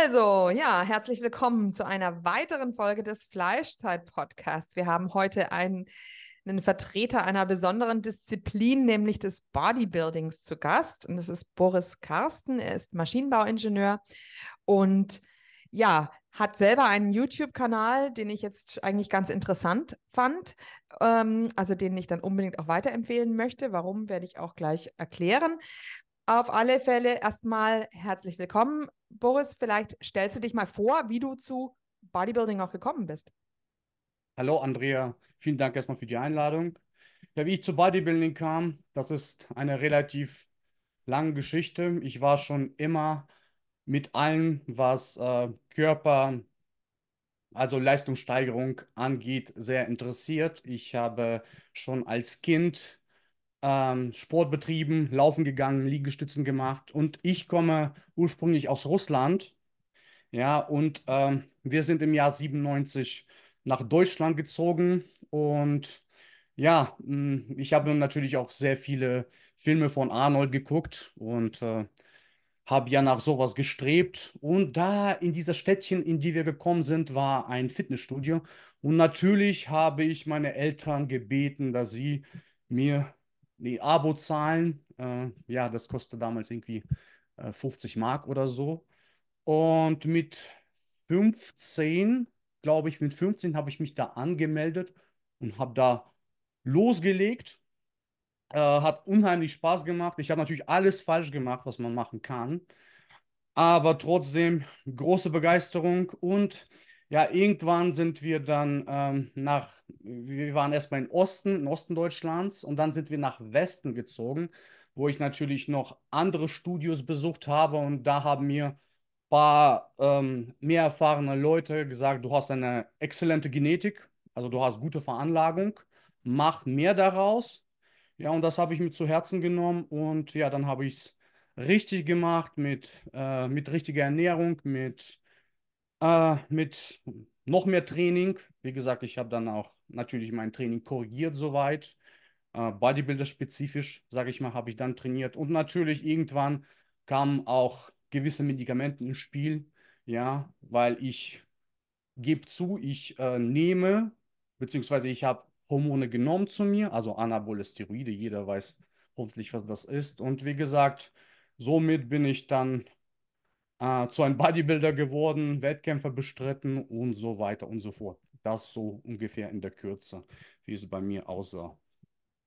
Also, ja, herzlich willkommen zu einer weiteren Folge des Fleischzeit-Podcasts. Wir haben heute einen, einen, Vertreter einer besonderen Disziplin, nämlich des Bodybuildings, zu Gast. Und das ist Boris Karsten. Er ist Maschinenbauingenieur und ja, hat selber einen YouTube-Kanal, den ich jetzt eigentlich ganz interessant fand, ähm, also den ich dann unbedingt auch weiterempfehlen möchte. Warum, werde ich auch gleich erklären. Auf alle Fälle erstmal herzlich willkommen. Boris, vielleicht stellst du dich mal vor, wie du zu Bodybuilding auch gekommen bist. Hallo Andrea, vielen Dank erstmal für die Einladung. Ja, wie ich zu Bodybuilding kam, das ist eine relativ lange Geschichte. Ich war schon immer mit allem, was äh, Körper, also Leistungssteigerung angeht, sehr interessiert. Ich habe schon als Kind ähm, Sport betrieben, laufen gegangen, Liegestützen gemacht und ich komme ursprünglich aus Russland. Ja, und ähm, wir sind im Jahr 97 nach Deutschland gezogen und ja, mh, ich habe natürlich auch sehr viele Filme von Arnold geguckt und äh, habe ja nach sowas gestrebt. Und da in dieser Städtchen, in die wir gekommen sind, war ein Fitnessstudio. Und natürlich habe ich meine Eltern gebeten, dass sie mir die Abo zahlen. Äh, ja, das kostet damals irgendwie äh, 50 Mark oder so. Und mit 15, glaube ich, mit 15 habe ich mich da angemeldet und habe da losgelegt. Äh, hat unheimlich Spaß gemacht. Ich habe natürlich alles falsch gemacht, was man machen kann. Aber trotzdem große Begeisterung und ja, irgendwann sind wir dann ähm, nach, wir waren erstmal im Osten, im Osten Deutschlands und dann sind wir nach Westen gezogen, wo ich natürlich noch andere Studios besucht habe und da haben mir ein paar ähm, mehr erfahrene Leute gesagt, du hast eine exzellente Genetik, also du hast gute Veranlagung, mach mehr daraus. Ja, und das habe ich mir zu Herzen genommen und ja, dann habe ich es richtig gemacht mit, äh, mit richtiger Ernährung, mit äh, mit noch mehr Training. Wie gesagt, ich habe dann auch natürlich mein Training korrigiert soweit. Äh, Bodybuilder-spezifisch, sage ich mal, habe ich dann trainiert. Und natürlich irgendwann kamen auch gewisse Medikamente ins Spiel, ja, weil ich gebe zu, ich äh, nehme, beziehungsweise ich habe Hormone genommen zu mir, also Anabole Steroide, jeder weiß hoffentlich, was das ist. Und wie gesagt, somit bin ich dann äh, zu einem Bodybuilder geworden, Wettkämpfe bestritten und so weiter und so fort. Das so ungefähr in der Kürze, wie es bei mir aussah.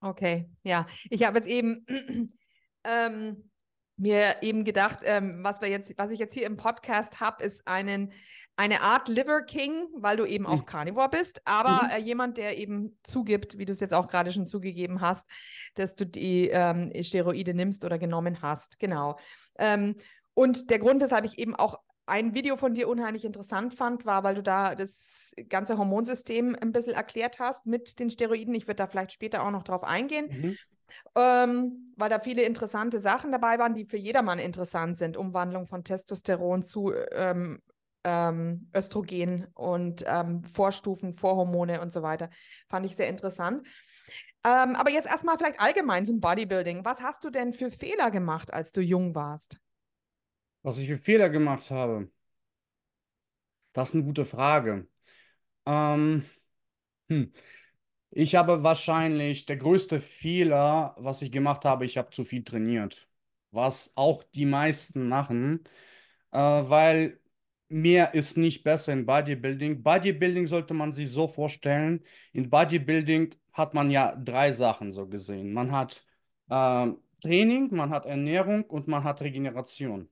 Okay, ja. Ich habe jetzt eben ähm, mir eben gedacht, ähm, was wir jetzt, was ich jetzt hier im Podcast habe, ist einen, eine Art Liver King, weil du eben auch mhm. Carnivore bist, aber mhm. äh, jemand, der eben zugibt, wie du es jetzt auch gerade schon zugegeben hast, dass du die ähm, Steroide nimmst oder genommen hast. Genau. Ähm, und der Grund, weshalb ich eben auch ein Video von dir unheimlich interessant fand, war, weil du da das ganze Hormonsystem ein bisschen erklärt hast mit den Steroiden. Ich würde da vielleicht später auch noch drauf eingehen, mhm. ähm, weil da viele interessante Sachen dabei waren, die für jedermann interessant sind. Umwandlung von Testosteron zu ähm, ähm, Östrogen und ähm, Vorstufen, Vorhormone und so weiter. Fand ich sehr interessant. Ähm, aber jetzt erstmal vielleicht allgemein zum Bodybuilding. Was hast du denn für Fehler gemacht, als du jung warst? Was ich für Fehler gemacht habe, das ist eine gute Frage. Ähm, hm. Ich habe wahrscheinlich der größte Fehler, was ich gemacht habe, ich habe zu viel trainiert. Was auch die meisten machen, äh, weil mehr ist nicht besser in Bodybuilding. Bodybuilding sollte man sich so vorstellen. In Bodybuilding hat man ja drei Sachen so gesehen. Man hat äh, Training, man hat Ernährung und man hat Regeneration.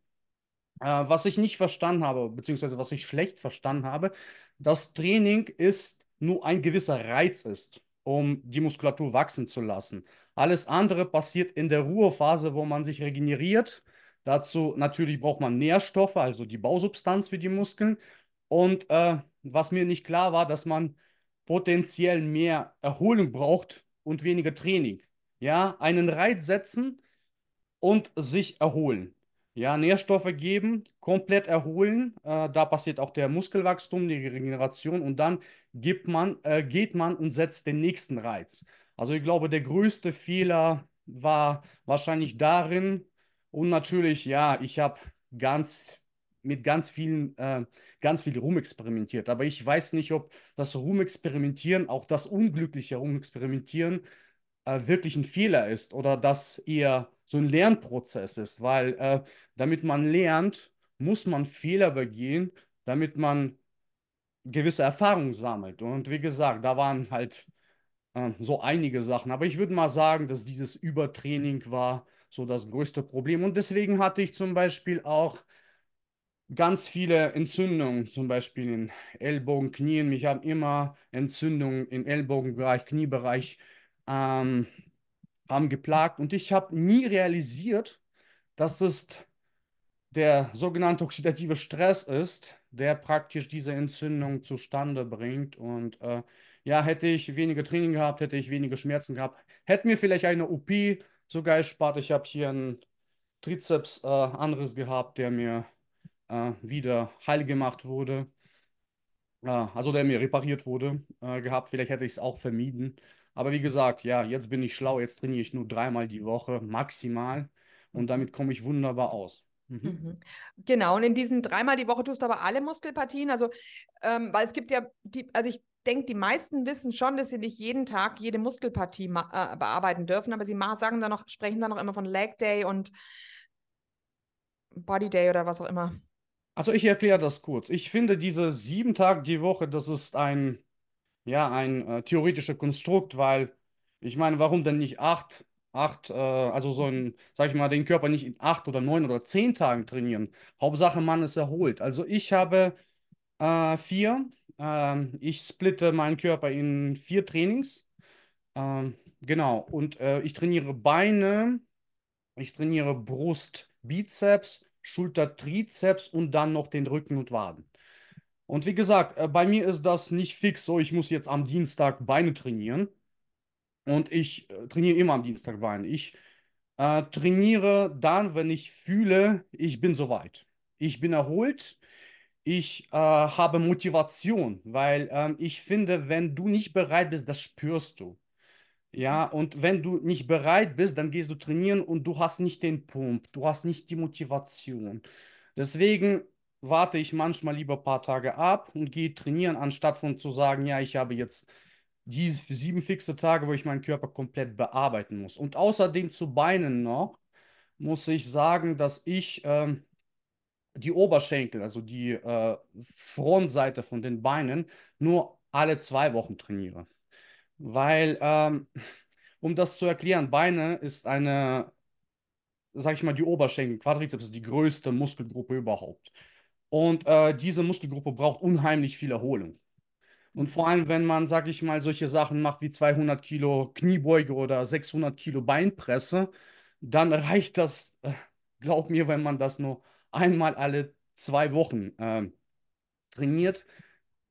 Äh, was ich nicht verstanden habe, beziehungsweise was ich schlecht verstanden habe, das Training ist nur ein gewisser Reiz ist, um die Muskulatur wachsen zu lassen. Alles andere passiert in der Ruhephase, wo man sich regeneriert. Dazu natürlich braucht man Nährstoffe, also die Bausubstanz für die Muskeln. Und äh, was mir nicht klar war, dass man potenziell mehr Erholung braucht und weniger Training. Ja, einen Reiz setzen und sich erholen. Ja, Nährstoffe geben, komplett erholen. Äh, da passiert auch der Muskelwachstum, die Regeneration und dann gibt man, äh, geht man und setzt den nächsten Reiz. Also ich glaube, der größte Fehler war wahrscheinlich darin und natürlich, ja, ich habe ganz mit ganz vielen, äh, ganz viel rumexperimentiert. Aber ich weiß nicht, ob das Rumexperimentieren, auch das unglückliche Rumexperimentieren, äh, wirklich ein Fehler ist oder das eher so ein Lernprozess ist, weil äh, damit man lernt, muss man Fehler begehen, damit man gewisse Erfahrungen sammelt. Und wie gesagt, da waren halt äh, so einige Sachen. Aber ich würde mal sagen, dass dieses Übertraining war so das größte Problem. Und deswegen hatte ich zum Beispiel auch ganz viele Entzündungen, zum Beispiel in Ellbogen, Knien. Mich haben immer Entzündungen im Ellbogenbereich, Kniebereich ähm, haben geplagt. Und ich habe nie realisiert, dass es der sogenannte oxidative Stress ist, der praktisch diese Entzündung zustande bringt. Und äh, ja, hätte ich weniger Training gehabt, hätte ich weniger Schmerzen gehabt, hätte mir vielleicht eine OP sogar erspart. Ich habe hier einen Trizeps äh, gehabt, der mir äh, wieder heil gemacht wurde. Äh, also der mir repariert wurde, äh, gehabt. Vielleicht hätte ich es auch vermieden. Aber wie gesagt, ja, jetzt bin ich schlau. Jetzt trainiere ich nur dreimal die Woche maximal. Und damit komme ich wunderbar aus. Mhm. mhm. Genau, und in diesen dreimal die Woche tust du aber alle Muskelpartien. Also, ähm, weil es gibt ja die, also ich denke, die meisten wissen schon, dass sie nicht jeden Tag jede Muskelpartie äh, bearbeiten dürfen, aber sie sagen dann noch, sprechen dann noch immer von Leg Day und Body Day oder was auch immer. Also ich erkläre das kurz. Ich finde diese sieben Tage die Woche, das ist ein, ja, ein äh, theoretisches Konstrukt, weil ich meine, warum denn nicht acht, acht, äh, also so ein, sag ich mal, den Körper nicht in acht oder neun oder zehn Tagen trainieren. Hauptsache, man ist erholt. Also ich habe äh, vier. Ähm, ich splitte meinen Körper in vier Trainings. Ähm, genau. Und äh, ich trainiere Beine, ich trainiere Brust, Bizeps, Schulter, Trizeps und dann noch den Rücken und Waden. Und wie gesagt, äh, bei mir ist das nicht fix so, ich muss jetzt am Dienstag Beine trainieren. Und ich äh, trainiere immer am Dienstag Beine. Ich äh, trainiere dann, wenn ich fühle, ich bin soweit. Ich bin erholt. Ich äh, habe Motivation, weil ähm, ich finde, wenn du nicht bereit bist, das spürst du. Ja, und wenn du nicht bereit bist, dann gehst du trainieren und du hast nicht den Pump, du hast nicht die Motivation. Deswegen warte ich manchmal lieber ein paar Tage ab und gehe trainieren, anstatt von zu sagen, ja, ich habe jetzt die sieben fixe Tage, wo ich meinen Körper komplett bearbeiten muss. Und außerdem zu Beinen noch, muss ich sagen, dass ich ähm, die Oberschenkel, also die äh, Frontseite von den Beinen, nur alle zwei Wochen trainiere. Weil, ähm, um das zu erklären, Beine ist eine, sag ich mal, die Oberschenkel, Quadrizeps ist die größte Muskelgruppe überhaupt. Und äh, diese Muskelgruppe braucht unheimlich viel Erholung. Und vor allem, wenn man, sag ich mal, solche Sachen macht wie 200 Kilo Kniebeuge oder 600 Kilo Beinpresse, dann reicht das, äh, glaub mir, wenn man das nur einmal alle zwei Wochen äh, trainiert,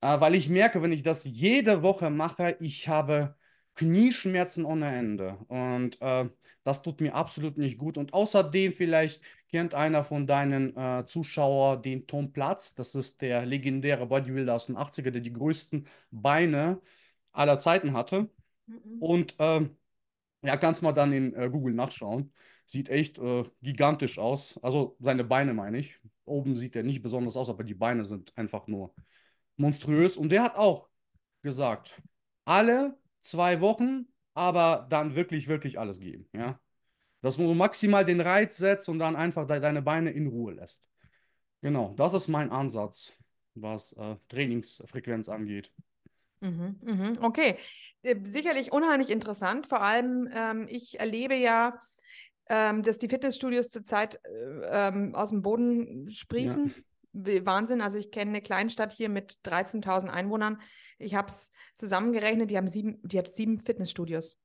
weil ich merke, wenn ich das jede Woche mache, ich habe Knieschmerzen ohne Ende. Und äh, das tut mir absolut nicht gut. Und außerdem, vielleicht kennt einer von deinen äh, Zuschauern den Tom Platz. Das ist der legendäre Bodybuilder aus den 80er, der die größten Beine aller Zeiten hatte. Mhm. Und äh, Ja, kannst mal dann in äh, Google nachschauen. Sieht echt äh, gigantisch aus. Also seine Beine meine ich. Oben sieht er nicht besonders aus, aber die Beine sind einfach nur monströs. Und der hat auch gesagt, alle zwei Wochen, aber dann wirklich, wirklich alles geben. Ja? Dass du maximal den Reiz setzt und dann einfach de deine Beine in Ruhe lässt. Genau, das ist mein Ansatz, was äh, Trainingsfrequenz angeht. Mhm, mhm, okay, äh, sicherlich unheimlich interessant. Vor allem, ähm, ich erlebe ja, ähm, dass die Fitnessstudios zurzeit äh, ähm, aus dem Boden sprießen. Ja. Wahnsinn. Also ich kenne eine Kleinstadt hier mit 13.000 Einwohnern. Ich habe es zusammengerechnet, die haben sieben, die hat sieben Fitnessstudios.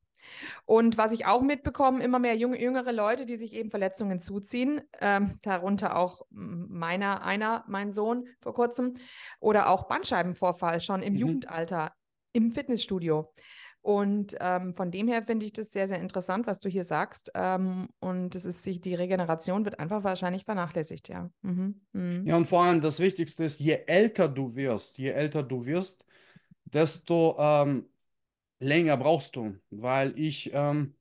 Und was ich auch mitbekomme, immer mehr junge, jüngere Leute, die sich eben Verletzungen zuziehen, ähm, darunter auch meiner, einer, mein Sohn vor kurzem, oder auch Bandscheibenvorfall schon im mhm. Jugendalter im Fitnessstudio. Und ähm, von dem her finde ich das sehr, sehr interessant, was du hier sagst. Ähm, und es ist sich, die Regeneration wird einfach wahrscheinlich vernachlässigt, ja. Mhm. Mhm. Ja, und vor allem das Wichtigste ist, je älter du wirst, je älter du wirst, desto ähm, länger brauchst du, weil ich ähm,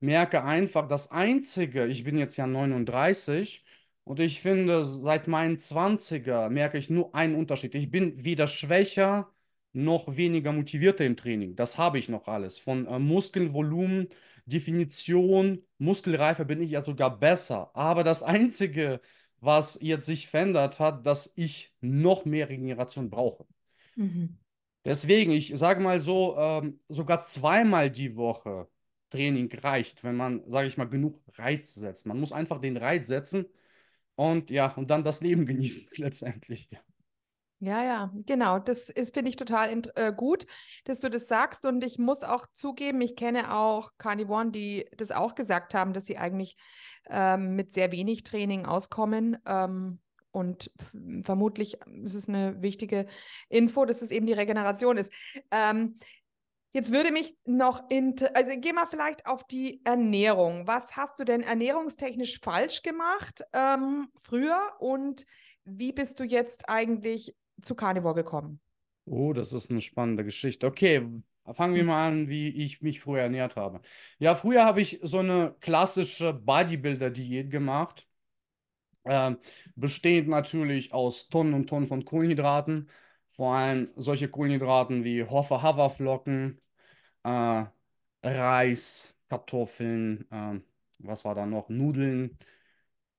merke einfach, das Einzige, ich bin jetzt ja 39 und ich finde, seit meinen 20er merke ich nur einen Unterschied. Ich bin weder schwächer noch weniger motivierter im Training. Das habe ich noch alles. Von äh, Muskelvolumen, Definition, Muskelreife bin ich ja sogar besser. Aber das Einzige, was jetzt sich verändert hat, dass ich noch mehr Regeneration brauche. Mhm. Deswegen, ich sage mal so, ähm, sogar zweimal die Woche Training reicht, wenn man, sage ich mal, genug Reiz setzt. Man muss einfach den Reiz setzen und ja, und dann das Leben genießen letztendlich. Ja. Ja, ja, genau. Das ist, finde ich, total äh, gut, dass du das sagst. Und ich muss auch zugeben, ich kenne auch Carnivoren, die das auch gesagt haben, dass sie eigentlich ähm, mit sehr wenig Training auskommen. Ähm, und vermutlich ist es eine wichtige Info, dass es eben die Regeneration ist. Ähm, jetzt würde mich noch, also geh mal vielleicht auf die Ernährung. Was hast du denn ernährungstechnisch falsch gemacht ähm, früher und wie bist du jetzt eigentlich zu Carnivore gekommen? Oh, das ist eine spannende Geschichte. Okay, fangen wir mal an, wie ich mich früher ernährt habe. Ja, früher habe ich so eine klassische Bodybuilder-Diät gemacht. Ähm, bestehend natürlich aus Tonnen und Tonnen von Kohlenhydraten. Vor allem solche Kohlenhydraten wie Hoffer Haferflocken, äh, Reis, Kartoffeln, äh, was war da noch? Nudeln.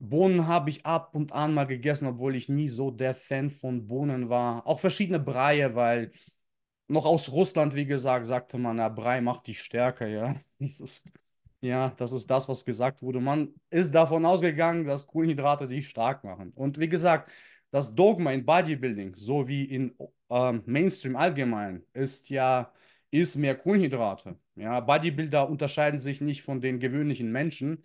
Bohnen habe ich ab und an mal gegessen, obwohl ich nie so der Fan von Bohnen war. Auch verschiedene Breie, weil noch aus Russland, wie gesagt, sagte man, ja, Brei macht dich stärker, ja. Das ist ja, das ist das, was gesagt wurde. Man ist davon ausgegangen, dass Kohlenhydrate dich stark machen. Und wie gesagt, das Dogma in Bodybuilding, so wie in ähm, Mainstream allgemein, ist ja, ist mehr Kohlenhydrate. Ja, Bodybuilder unterscheiden sich nicht von den gewöhnlichen Menschen.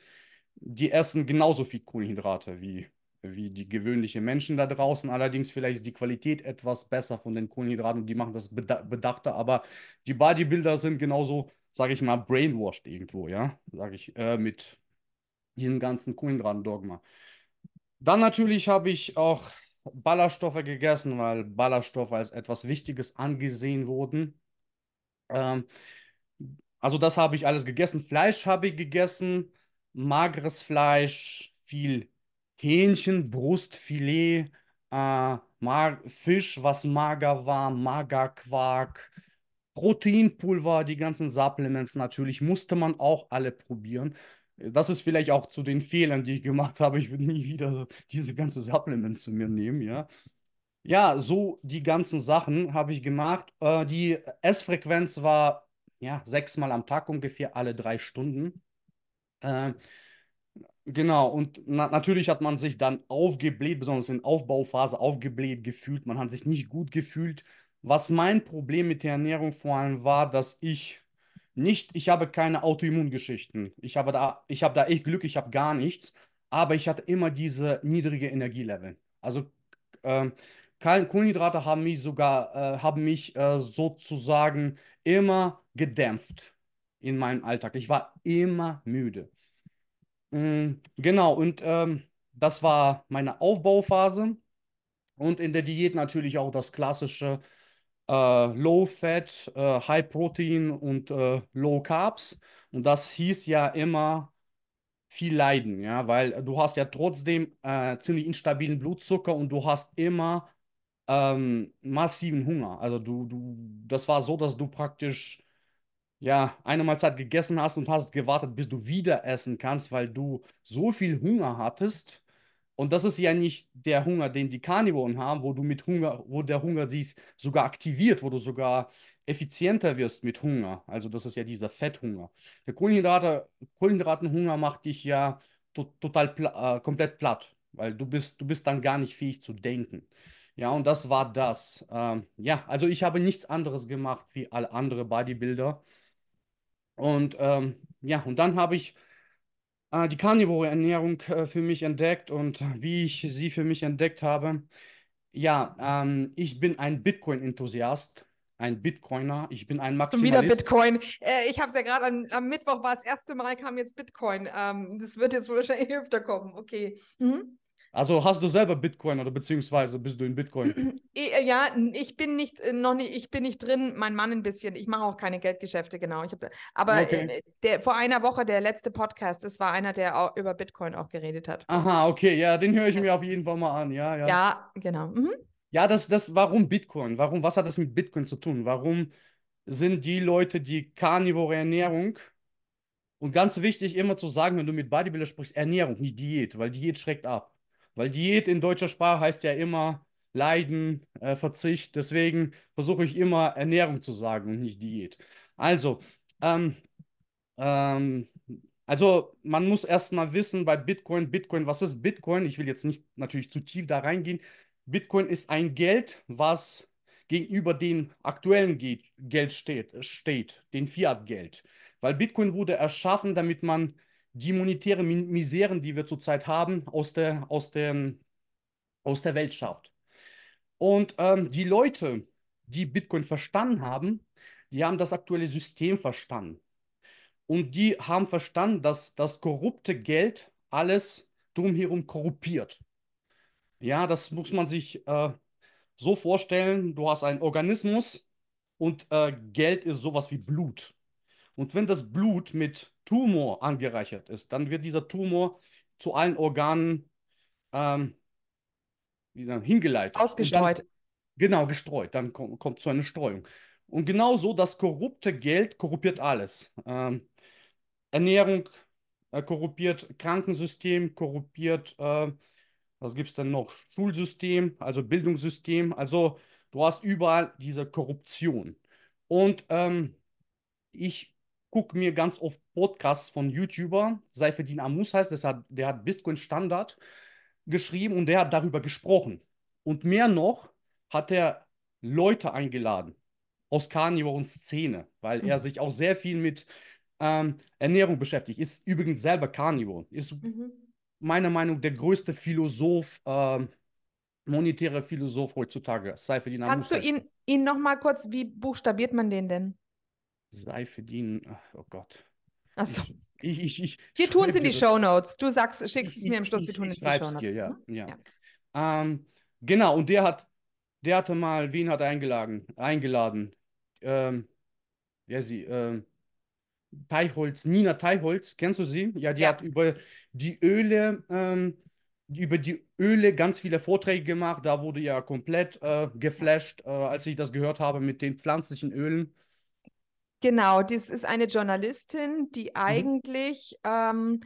Die essen genauso viel Kohlenhydrate wie, wie die gewöhnlichen Menschen da draußen. Allerdings vielleicht ist die Qualität etwas besser von den Kohlenhydraten und die machen das bedachter. Aber die Bodybuilder sind genauso sage ich mal, brainwashed irgendwo, ja, sage ich, äh, mit diesem ganzen Kohlenhydraten-Dogma. Dann natürlich habe ich auch Ballaststoffe gegessen, weil Ballaststoffe als etwas Wichtiges angesehen wurden. Ähm, also das habe ich alles gegessen. Fleisch habe ich gegessen, mageres Fleisch, viel Hähnchen, Brustfilet, äh, Fisch, was mager war, Magerquark, Proteinpulver, die ganzen Supplements natürlich, musste man auch alle probieren. Das ist vielleicht auch zu den Fehlern, die ich gemacht habe. Ich würde nie wieder diese ganzen Supplements zu mir nehmen, ja. Ja, so die ganzen Sachen habe ich gemacht. Äh, die Essfrequenz war ja sechsmal am Tag ungefähr, alle drei Stunden. Äh, genau, und na natürlich hat man sich dann aufgebläht, besonders in Aufbauphase aufgebläht gefühlt. Man hat sich nicht gut gefühlt. Was mein Problem mit der Ernährung vor allem war, dass ich nicht, ich habe keine Autoimmungeschichten. Ich habe da, ich habe da echt Glück, ich habe gar nichts, aber ich hatte immer diese niedrige Energielevel. Also ähm, Kohlenhydrate haben mich sogar, äh, haben mich äh, sozusagen immer gedämpft in meinem Alltag. Ich war immer müde. Mhm, genau, und ähm, das war meine Aufbauphase. Und in der Diät natürlich auch das klassische äh, Low Fat, äh, High Protein und äh, Low Carbs. Und das hieß ja immer viel Leiden, ja, weil du hast ja trotzdem äh, ziemlich instabilen Blutzucker und du hast immer ähm, massiven Hunger. Also du, du, das war so, dass du praktisch ja eine Mahlzeit gegessen hast und hast gewartet, bis du wieder essen kannst, weil du so viel Hunger hattest. Und das ist ja nicht der Hunger, den die Karnivoren haben, wo du mit Hunger, wo der Hunger dich sogar aktiviert, wo du sogar effizienter wirst mit Hunger. Also das ist ja dieser Fetthunger. Der Kohlenhydrate, Kohlenhydratenhunger macht dich ja to total pla äh, komplett platt, weil du bist, du bist dann gar nicht fähig zu denken. Ja, und das war das. Ähm, ja, also ich habe nichts anderes gemacht wie alle anderen Bodybuilder. Und ähm, ja, und dann habe ich äh, die karnivore Ernährung äh, für mich entdeckt und wie ich sie für mich entdeckt habe. Ja, ähm, ich bin ein Bitcoin-Enthusiast, ein Bitcoiner. Ich bin ein Schon wieder Bitcoin. Äh, ich habe es ja gerade am Mittwoch war das erste Mal, kam jetzt Bitcoin. Ähm, das wird jetzt wahrscheinlich öfter kommen. Okay. Mhm. Also hast du selber Bitcoin oder beziehungsweise bist du in Bitcoin? Äh, ja, ich bin nicht äh, noch nicht, ich bin nicht drin, mein Mann ein bisschen. Ich mache auch keine Geldgeschäfte, genau. Ich hab, aber okay. der, vor einer Woche, der letzte Podcast, das war einer, der auch über Bitcoin auch geredet hat. Aha, okay, ja, den höre ich mir auf jeden Fall mal an. Ja, ja. Ja, genau. Mhm. Ja, das, das, warum Bitcoin? Warum, was hat das mit Bitcoin zu tun? Warum sind die Leute, die karnivore Ernährung und ganz wichtig immer zu sagen, wenn du mit Bodybuilder sprichst, Ernährung, nicht Diät, weil Diät schreckt ab. Weil Diät in deutscher Sprache heißt ja immer Leiden, äh, Verzicht. Deswegen versuche ich immer Ernährung zu sagen und nicht Diät. Also, ähm, ähm, also man muss erstmal wissen bei Bitcoin, Bitcoin, was ist Bitcoin? Ich will jetzt nicht natürlich zu tief da reingehen. Bitcoin ist ein Geld, was gegenüber dem aktuellen Geld steht, steht den Fiat-Geld. Weil Bitcoin wurde erschaffen, damit man die monetären Miseren, die wir zurzeit haben, aus der, aus der, aus der Welt schafft. Und ähm, die Leute, die Bitcoin verstanden haben, die haben das aktuelle System verstanden. Und die haben verstanden, dass das korrupte Geld alles drumherum korruptiert. Ja, das muss man sich äh, so vorstellen. Du hast einen Organismus und äh, Geld ist sowas wie Blut. Und wenn das Blut mit Tumor angereichert ist, dann wird dieser Tumor zu allen Organen ähm, dann, hingeleitet. Ausgestreut. Dann, genau, gestreut. Dann kommt, kommt zu einer Streuung. Und genauso das korrupte Geld korruptiert alles. Ähm, Ernährung äh, korruptiert, Krankensystem korruptiert, äh, was gibt es denn noch? Schulsystem, also Bildungssystem. Also du hast überall diese Korruption. Und ähm, ich gucke mir ganz oft Podcasts von YouTuber, Seifedin Amus heißt, das hat, der hat Bitcoin Standard geschrieben und der hat darüber gesprochen. Und mehr noch hat er Leute eingeladen aus Carnivore-Szene, weil mhm. er sich auch sehr viel mit ähm, Ernährung beschäftigt. Ist übrigens selber Carnivore. Ist mhm. meiner Meinung nach der größte Philosoph, äh, monetäre Philosoph heutzutage. Seifedin Amus. Kannst du ihn, ihn noch mal kurz, wie buchstabiert man den denn? Seife dienen. Oh Gott. Achso. Ich, ich, ich, wir tun es in die Show Notes. Du sagst, schickst es mir im Schluss, wir tun es in die Show Notes. ja, mhm. ja. ja. Ähm, genau, und der hat, der hatte mal, wen hat eingeladen? Eingeladen. Ähm, ja, sie, ähm, Teichholz, Nina Teichholz, kennst du sie? Ja, die ja. hat über die Öle, ähm, über die Öle ganz viele Vorträge gemacht. Da wurde ja komplett äh, geflasht, äh, als ich das gehört habe mit den pflanzlichen Ölen. Genau, das ist eine Journalistin, die mhm. eigentlich ähm,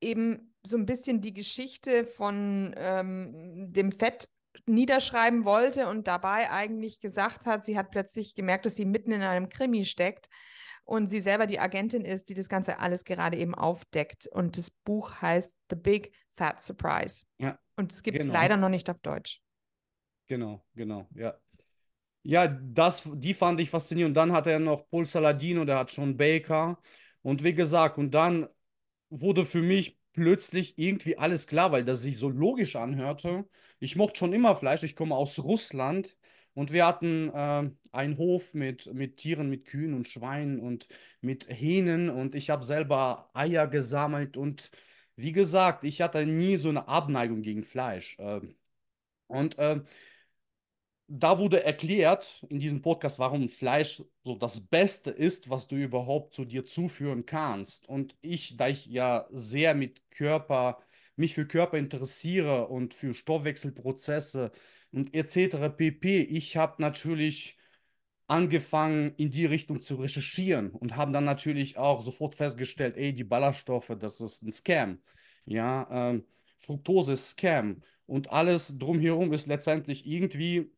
eben so ein bisschen die Geschichte von ähm, dem Fett niederschreiben wollte und dabei eigentlich gesagt hat, sie hat plötzlich gemerkt, dass sie mitten in einem Krimi steckt und sie selber die Agentin ist, die das Ganze alles gerade eben aufdeckt. Und das Buch heißt The Big Fat Surprise. Ja. Und es gibt es genau. leider noch nicht auf Deutsch. Genau, genau, ja. Ja, das, die fand ich faszinierend. Dann hat er noch Paul Saladino, der hat schon Baker. Und wie gesagt, und dann wurde für mich plötzlich irgendwie alles klar, weil das sich so logisch anhörte. Ich mochte schon immer Fleisch, ich komme aus Russland und wir hatten äh, einen Hof mit, mit Tieren, mit Kühen und Schweinen und mit Hähnen und ich habe selber Eier gesammelt und wie gesagt, ich hatte nie so eine Abneigung gegen Fleisch. Äh, und äh, da wurde erklärt in diesem Podcast, warum Fleisch so das Beste ist, was du überhaupt zu dir zuführen kannst. Und ich, da ich ja sehr mit Körper, mich für Körper interessiere und für Stoffwechselprozesse und etc. pp, ich habe natürlich angefangen, in die Richtung zu recherchieren und haben dann natürlich auch sofort festgestellt, ey, die Ballaststoffe, das ist ein Scam. Ja, ähm, Fructose ist Scam. Und alles drumherum ist letztendlich irgendwie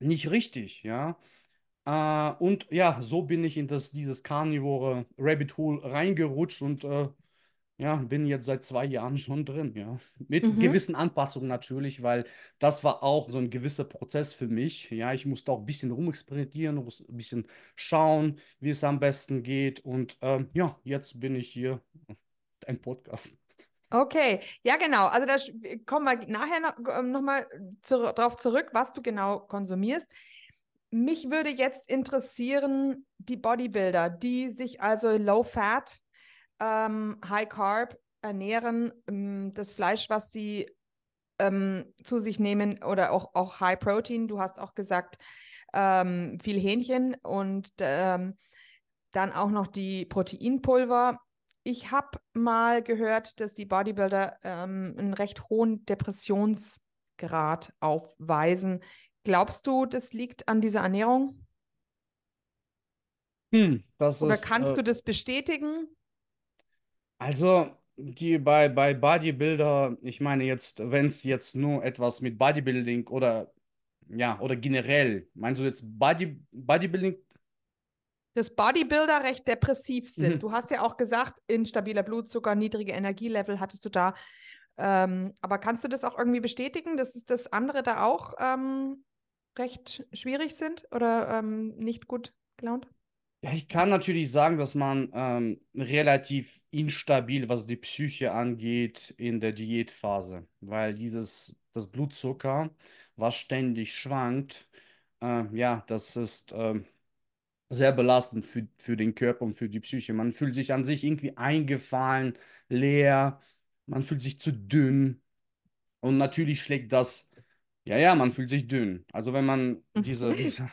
nicht richtig, ja. Äh, und ja, so bin ich in das, dieses Carnivore Rabbit Hole reingerutscht und äh, ja, bin jetzt seit zwei Jahren schon drin, ja. Mit Mhm. gewissen Anpassungen natürlich, weil das war auch so ein gewisser Prozess für mich. Ja, ich musste auch ein bisschen rumexperimentieren, ein bisschen schauen, wie es am besten geht. Und ähm, ja, jetzt bin ich hier, ein Podcast. Okay, ja genau. Also da kommen wir nachher noch, ähm, noch mal zu, darauf zurück, was du genau konsumierst. Mich würde jetzt interessieren, die Bodybuilder, die sich also Low Fat, ähm, High Carb ernähren, ähm, das Fleisch, was sie ähm, zu sich nehmen oder auch, auch High Protein. Du hast auch gesagt, ähm, viel Hähnchen und dann auch noch die Proteinpulver. Ich habe mal gehört, dass die Bodybuilder ähm, einen recht hohen Depressionsgrad aufweisen. Glaubst du, das liegt an dieser Ernährung? Hm, Oder ist, kannst äh, du das bestätigen? Also, die bei, bei Bodybuilder, ich meine jetzt, wenn es jetzt nur etwas mit Bodybuilding oder ja, oder generell, meinst du jetzt Body, Bodybuilding? Dass Bodybuilder recht depressiv sind. Mhm. Du hast ja auch gesagt, instabiler Blutzucker, niedrige Energielevel hattest du da. Ähm, aber kannst du das auch irgendwie bestätigen, dass dass andere da auch ähm, recht schwierig sind oder ähm, nicht gut gelaunt? Ja, ich kann natürlich sagen, dass man ähm, relativ instabil, was die Psyche angeht, in der Diätphase, weil dieses, das Blutzucker, was ständig schwankt, äh, ja, das ist ähm, sehr belastend für, für den Körper und für die Psyche. Man fühlt sich an sich irgendwie eingefallen, leer, man fühlt sich zu dünn und natürlich schlägt das, ja, ja, man fühlt sich dünn. Also wenn man diese, diese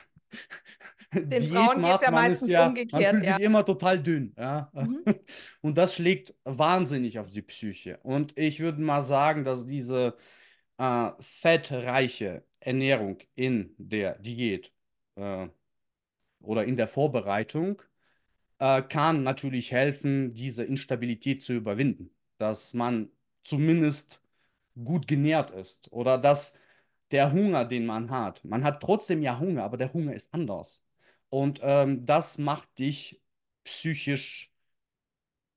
Den Diät Frauen geht's macht, ja man ist meistens ja, man umgekehrt, fühlt ja. sich immer total dünn, ja. Mhm. Und das schlägt wahnsinnig auf die Psyche. Und ich würde mal sagen, dass diese äh, fettreiche Ernährung in der Diät äh, oder in der Vorbereitung äh, kann natürlich helfen, diese Instabilität zu überwinden. Dass man zumindest gut genährt ist oder dass der Hunger, den man hat, man hat trotzdem ja Hunger, aber der Hunger ist anders. Und ähm, das macht dich psychisch,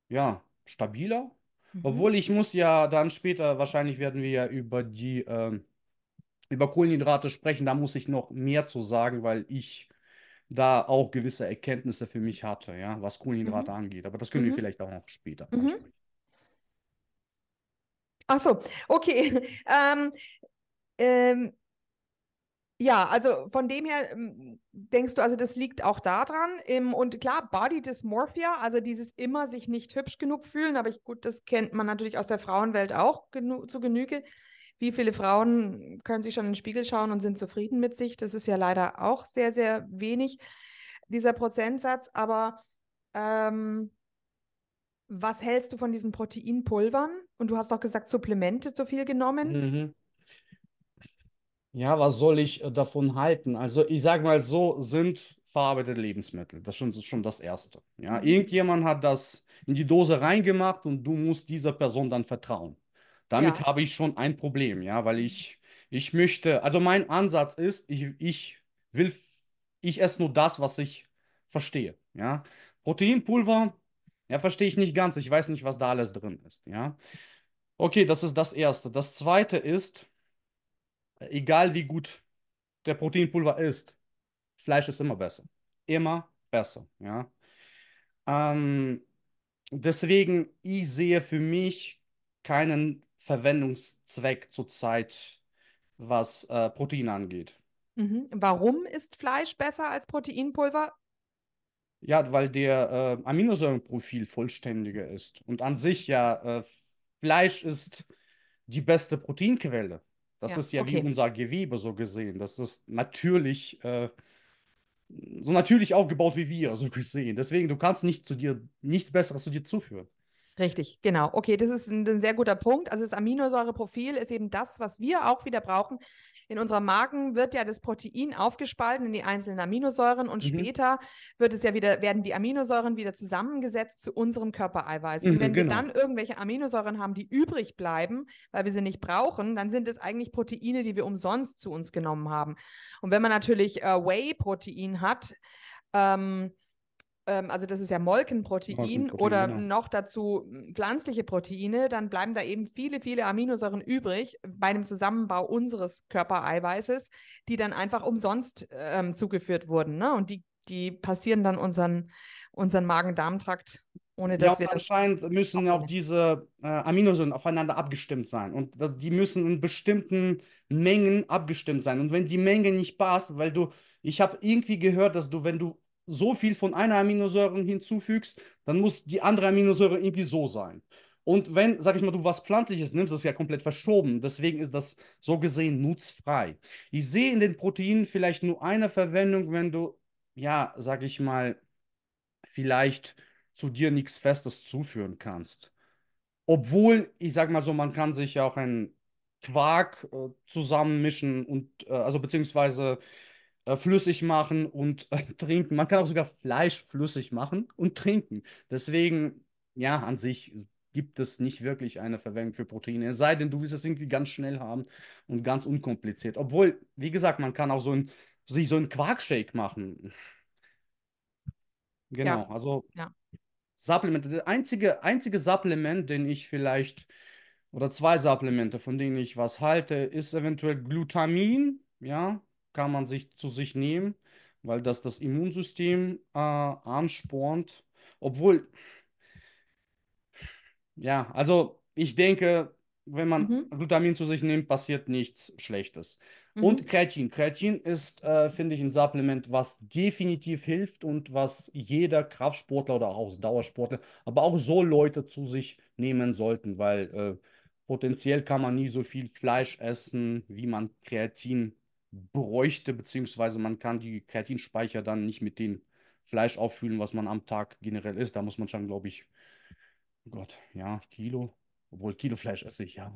ja, stabiler. Mhm. Obwohl ich muss ja dann später, wahrscheinlich werden wir ja über die, ähm, über Kohlenhydrate sprechen, da muss ich noch mehr zu sagen, weil ich da auch gewisse Erkenntnisse für mich hatte, ja, was Kohlenhydrate Mhm. angeht. Aber das können wir Mhm. vielleicht auch noch später Mhm. ansprechen. Ach so, okay. Ähm, ähm, ja, also von dem her ähm, denkst du, also das liegt auch daran. Ähm, und klar, Body Dysmorphia, also dieses immer sich nicht hübsch genug fühlen, aber ich, gut, das kennt man natürlich aus der Frauenwelt auch genu zu Genüge. Wie viele Frauen können sich schon in den Spiegel schauen und sind zufrieden mit sich? Das ist ja leider auch sehr, sehr wenig, dieser Prozentsatz. Aber ähm, was hältst du von diesen Proteinpulvern? Und du hast doch gesagt, Supplemente zu viel genommen. Mhm. Ja, was soll ich äh, davon halten? Also, ich sage mal so, sind verarbeitete Lebensmittel. Das ist schon, das ist schon das Erste. Ja, Mhm. irgendjemand hat das in die Dose reingemacht und du musst dieser Person dann vertrauen. Damit Ja. habe ich schon ein Problem, ja, weil ich, ich möchte, also mein Ansatz ist, ich, ich will, ich esse nur das, was ich verstehe, ja. Proteinpulver, ja, verstehe ich nicht ganz. Ich weiß nicht, was da alles drin ist, ja. Okay, das ist das Erste. Das Zweite ist, egal wie gut der Proteinpulver ist, Fleisch ist immer besser. Immer besser, ja. Ähm, deswegen, ich sehe für mich keinen Verwendungszweck zurzeit, was äh, Protein angeht. Mhm. Warum ist Fleisch besser als Proteinpulver? Ja, weil der äh, Aminosäurenprofil vollständiger ist. Und an sich ja, äh, Fleisch ist die beste Proteinquelle. Das Ja, ist ja wie okay. unser Gewebe so gesehen. Das ist natürlich, äh, so natürlich aufgebaut wie wir, so gesehen. Deswegen, du kannst nicht zu dir, nichts Besseres zu dir zuführen. Richtig, genau. Okay, das ist ein, ein sehr guter Punkt. Also das Aminosäureprofil ist eben das, was wir auch wieder brauchen. In unserem Magen wird ja das Protein aufgespalten in die einzelnen Aminosäuren und Mhm. später wird es ja wieder, werden die Aminosäuren wieder zusammengesetzt zu unserem Körpereiweiß. Und Mhm, wenn wir genau. dann irgendwelche Aminosäuren haben, die übrig bleiben, weil wir sie nicht brauchen, dann sind es eigentlich Proteine, die wir umsonst zu uns genommen haben. Und wenn man natürlich äh, Whey-Protein hat, ähm, ähm, also das ist ja Molkenprotein Molkenprotein, oder genau. noch dazu m, pflanzliche Proteine, dann bleiben da eben viele, viele Aminosäuren übrig bei dem Zusammenbau unseres Körpereiweißes, die dann einfach umsonst ähm, zugeführt wurden. Ne? Und die, die passieren dann unseren, unseren Magen-Darm-Trakt, ohne Ja, dass und wir das. anscheinend müssen auch diese äh, Aminosäuren aufeinander abgestimmt sein. Und das, die müssen in bestimmten Mengen abgestimmt sein. Und wenn die Menge nicht passt, weil du, ich habe irgendwie gehört, dass du, wenn du so viel von einer Aminosäure hinzufügst, dann muss die andere Aminosäure irgendwie so sein. Und wenn, sag ich mal, du was Pflanzliches nimmst, ist ja komplett verschoben. Deswegen ist das so gesehen nutzfrei. Ich sehe in den Proteinen vielleicht nur eine Verwendung, wenn du, ja, sag ich mal, vielleicht zu dir nichts Festes zuführen kannst. Obwohl, ich sag mal so, man kann sich ja auch einen Quark äh, zusammenmischen und, äh, also beziehungsweise äh, flüssig machen und äh, trinken. Man kann auch sogar Fleisch flüssig machen und trinken. Deswegen, ja, an sich gibt es nicht wirklich eine Verwendung für Proteine. Es sei denn, du willst es irgendwie ganz schnell haben und ganz unkompliziert. Obwohl, wie gesagt, man kann auch so ein, sich so einen Quarkshake machen. Genau, Ja, also ja. Supplemente. Das einzige, einzige Supplement, den ich vielleicht, oder zwei Supplemente, von denen ich was halte, ist eventuell Glutamin. Ja, kann man sich zu sich nehmen, weil das das Immunsystem äh, anspornt. Obwohl, ja, also ich denke, wenn man Mhm. Glutamin zu sich nimmt, passiert nichts Schlechtes. Mhm. Und Kreatin. Kreatin ist, äh, finde ich, ein Supplement, was definitiv hilft und was jeder Kraftsportler oder auch Ausdauersportler, aber auch so Leute zu sich nehmen sollten, weil äh, potenziell kann man nie so viel Fleisch essen, wie man Kreatin bräuchte, beziehungsweise man kann die Kreatinspeicher dann nicht mit dem Fleisch auffüllen, was man am Tag generell isst. Da muss man schon, glaube ich, oh Gott, ja, Kilo, obwohl Kilo Fleisch esse ich, ja.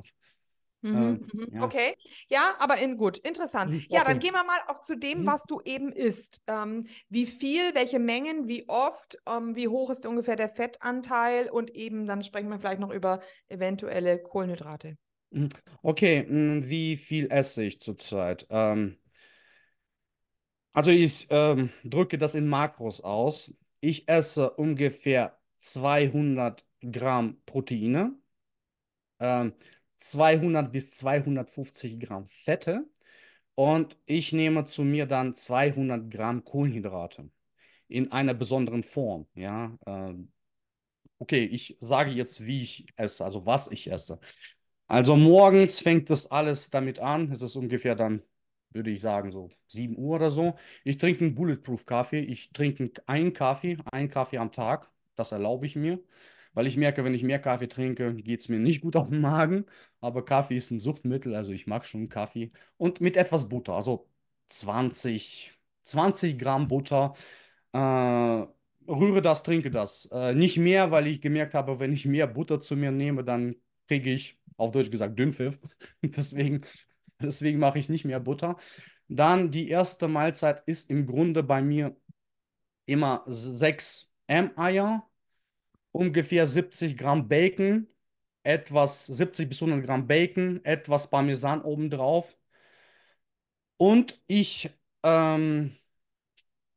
Mhm, Ähm, ja. Okay, ja, aber in gut, interessant. Mhm, Ja, dann okay. gehen wir mal auch zu dem, Mhm. was du eben isst. Ähm, wie viel, welche Mengen, wie oft, ähm, wie hoch ist ungefähr der Fettanteil und eben dann sprechen wir vielleicht noch über eventuelle Kohlenhydrate. Mhm. Okay, mh, wie viel esse ich zurzeit? Ähm, also ich ähm, drücke das in Makros aus. Ich esse ungefähr 200 Gramm Proteine, ähm, 200 bis 250 Gramm Fette und ich nehme zu mir dann 200 Gramm Kohlenhydrate in einer besonderen Form. Ja, ähm, okay, ich sage jetzt, wie ich esse, also was ich esse. Also morgens fängt das alles damit an. Es ist ungefähr dann, würde ich sagen, so 7 Uhr oder so. Ich trinke einen Bulletproof-Kaffee. Ich trinke einen Kaffee, einen Kaffee am Tag. Das erlaube ich mir, weil ich merke, wenn ich mehr Kaffee trinke, geht es mir nicht gut auf den Magen. Aber Kaffee ist ein Suchtmittel, also ich mag schon Kaffee. Und mit etwas Butter, also 20, 20 Gramm Butter. Äh, rühre das, trinke das. Äh, nicht mehr, weil ich gemerkt habe, wenn ich mehr Butter zu mir nehme, dann kriege ich, auf Deutsch gesagt, Dünnpfiff. Deswegen, deswegen mache ich nicht mehr Butter. Dann die erste Mahlzeit ist im Grunde bei mir immer 6 M-Eier, ungefähr 70 Gramm Bacon, etwas 70 bis 100 Gramm Bacon, etwas Parmesan obendrauf. Und ich, ähm,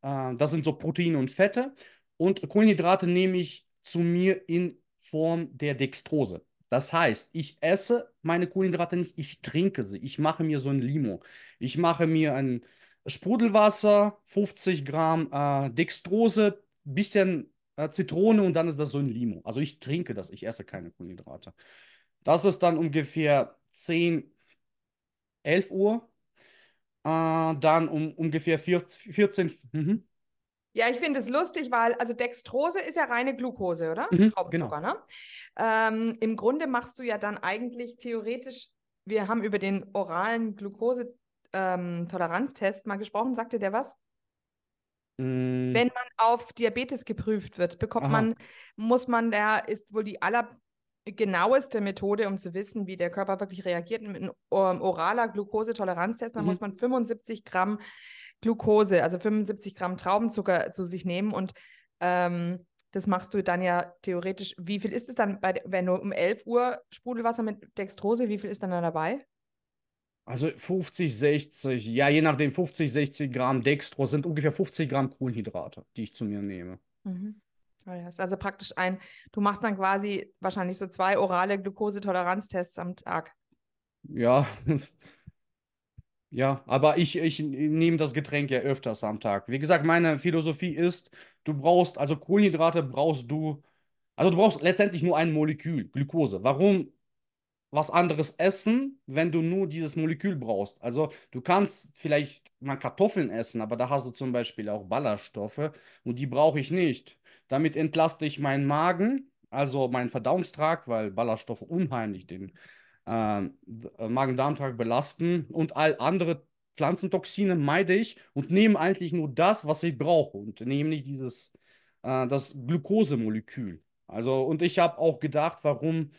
äh, das sind so Proteine und Fette. Und Kohlenhydrate nehme ich zu mir in Form der Dextrose. Das heißt, ich esse meine Kohlenhydrate nicht, ich trinke sie. Ich mache mir so ein Limo. Ich mache mir ein Sprudelwasser, 50 Gramm äh, Dextrose, bisschen äh, Zitrone und dann ist das so ein Limo. Also ich trinke das, ich esse keine Kohlenhydrate. Das ist dann ungefähr 10, 11 Uhr. Äh, dann um ungefähr 14, 14 mhm, Ja, ich finde es lustig, weil, also Dextrose ist ja reine Glucose, oder? mhm, Traubenzucker, ne? Ähm, Im Grunde machst du ja dann eigentlich theoretisch wir haben über den oralen Glukosetoleranztest mal gesprochen. Sagte der was? Mm, Wenn man auf Diabetes geprüft wird, bekommt Aha. man, muss man, der ist wohl die allergenaueste Methode, um zu wissen, wie der Körper wirklich reagiert. Mit einem ähm, oraler Glukosetoleranztest, dann Mhm. muss man 75 Gramm Glukose, also 75 Gramm Traubenzucker zu sich nehmen und ähm, das machst du dann ja theoretisch. Wie viel ist es dann, bei, wenn du um 11 Uhr Sprudelwasser mit Dextrose, wie viel ist dann da dabei? Also 50, 60, ja, je nachdem, 50, 60 Gramm Dextros sind ungefähr 50 Gramm Kohlenhydrate, die ich zu mir nehme. Mhm. Ist also praktisch ein, du machst dann quasi wahrscheinlich so zwei orale Glukosetoleranztests am Tag. Ja, ja, aber ich, ich nehme das Getränk ja öfters am Tag. Wie gesagt, meine Philosophie ist, du brauchst, also Kohlenhydrate brauchst du, also du brauchst letztendlich nur ein Molekül, Glukose. Warum was anderes essen, wenn du nur dieses Molekül brauchst? Also du kannst vielleicht mal Kartoffeln essen, aber da hast du zum Beispiel auch Ballaststoffe und die brauche ich nicht. Damit entlaste ich meinen Magen, also meinen Verdauungstrakt, weil Ballaststoffe unheimlich den äh, Magen-Darm-Trakt belasten und all andere Pflanzentoxine meide ich und nehme eigentlich nur das, was ich brauche und nehme nicht dieses, äh, das Glukosemolekül. Also, und ich habe auch gedacht, warum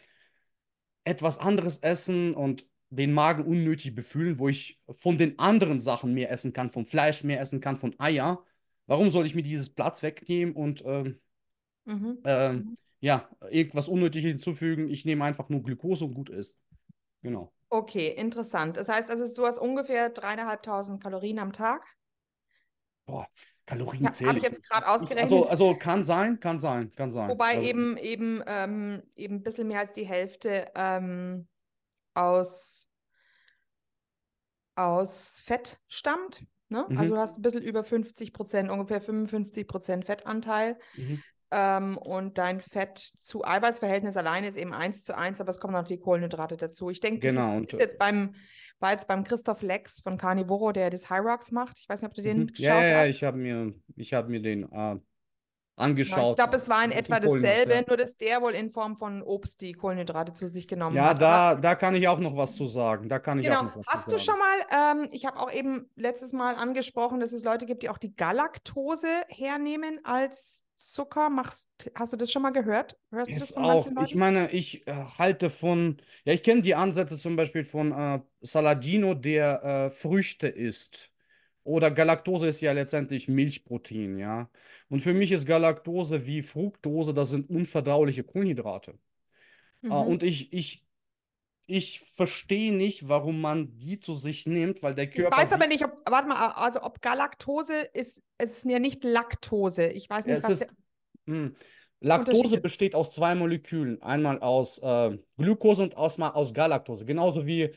etwas anderes essen und den Magen unnötig befühlen, wo ich von den anderen Sachen mehr essen kann, vom Fleisch mehr essen kann, von Eier. Warum soll ich mir dieses Platz wegnehmen und ähm, Mhm. ähm, Mhm. ja, irgendwas Unnötiges hinzufügen? Ich nehme einfach nur Glukose und gut ist. Genau. Okay, interessant. Das heißt also, du hast ungefähr dreieinhalbtausend Kalorien am Tag. Boah, Kalorien Ja, habe ich jetzt gerade Ich, ausgerechnet. also, also kann sein, kann sein, kann sein. Wobei Also, eben, eben, ähm, eben ein bisschen mehr als die Hälfte ähm, aus, aus Fett stammt. Ne? Mhm. Also du hast ein bisschen über 50 Prozent, ungefähr 55 Prozent Fettanteil. mhm. Ähm, und dein Fett zu Eiweißverhältnis alleine ist eben 1 zu 1, aber es kommen noch die Kohlenhydrate dazu. Ich denke, das Genau, ist, und, ist jetzt beim, war jetzt beim Christoph Lex von Carnivoro, der das High Rocks macht. Ich weiß nicht, ob du den Mhm. Ja, geschaut ja, ja, hast. ich habe mir, ich hab mir den äh, Genau, ich angeschaut. glaube, es war in etwa dasselbe, ja. nur dass der wohl in Form von Obst die Kohlenhydrate zu sich genommen Ja, hat. Aber da, da kann ich auch noch was zu sagen. Da kann ich auch genau, noch was zu hast du schon mal, ähm, ich habe auch eben letztes Mal angesprochen, dass es Leute gibt, die auch die Galaktose hernehmen als Zucker. Machst, hast du das schon mal gehört? Hörst du das Ist von auch, ich meine, ich äh, halte von, ja, ich kenne die Ansätze zum Beispiel von äh, Saladino, der äh, Früchte isst. Oder Galaktose ist ja letztendlich Milchprotein, ja. Und für mich ist Galaktose wie Fructose, das sind unverdauliche Kohlenhydrate. Äh, Mhm. und ich, ich, ich verstehe nicht, warum man die zu sich nimmt, weil der Ich Körper weiß aber nicht, ob, warte mal, also ob Galaktose ist, es ist ja nicht Laktose. Ich weiß nicht, es was ist, hm, Laktose besteht aus zwei Molekülen. Einmal aus äh, Glucose und aus, aus Galaktose. Genauso wie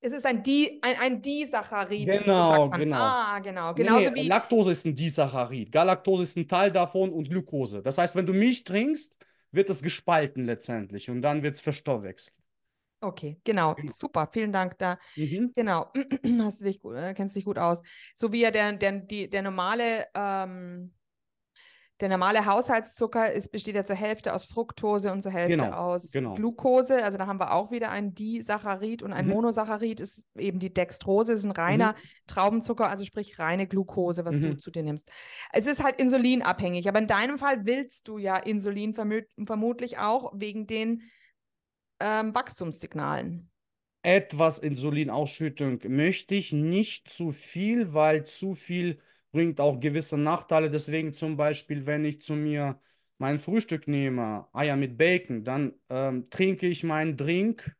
Es ist ein, Di, ein, ein Disaccharid, Genau, sagt man. genau. Ah, genau. Genauso nee, wie, Laktose ist ein Disaccharid. Galaktose ist ein Teil davon und Glucose. Das heißt, wenn du Milch trinkst, wird es gespalten letztendlich und dann wird es verstoffwechselt. okay, genau. Genau. Super, vielen Dank da. Mhm. Genau, hast du dich gut, äh, kennst dich gut aus. So wie ja der, der, die, der normale, ähm, der normale Haushaltszucker ist, besteht ja zur Hälfte aus Fructose und zur Hälfte Genau, aus genau. Glucose. Also da haben wir auch wieder ein Disaccharid und ein Mhm. Monosaccharid ist eben die Dextrose, ist ein reiner Traubenzucker, also sprich reine Glucose, was du Mhm. zu dir nimmst. Es ist halt insulinabhängig, aber in deinem Fall willst du ja Insulin vermut vermutlich auch wegen den ähm, Wachstumssignalen. Etwas Insulinausschüttung möchte ich, nicht zu viel, weil zu viel bringt auch gewisse Nachteile. Deswegen zum Beispiel, wenn ich zu mir mein Frühstück nehme, Eier mit Bacon, dann ähm, trinke ich meinen Drink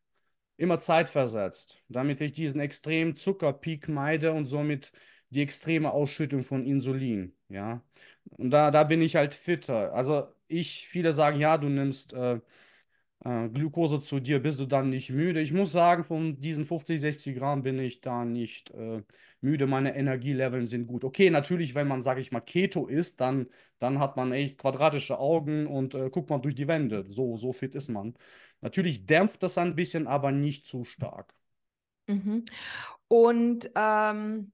immer zeitversetzt, damit ich diesen extremen Zuckerpeak meide und somit die extreme Ausschüttung von Insulin, ja. Und da, da bin ich halt fitter. Also ich, viele sagen, ja, du nimmst äh, äh, Glucose zu dir, bist du dann nicht müde. Ich muss sagen, von diesen 50, 60 Gramm bin ich da nicht äh, müde. Meine Energieleveln sind gut. Okay, natürlich, wenn man, sage ich mal, Keto isst, dann, dann hat man echt quadratische Augen und äh, guckt man durch die Wände. So, so fit ist man. Natürlich dämpft das ein bisschen, aber nicht zu stark. Mhm. Und ähm,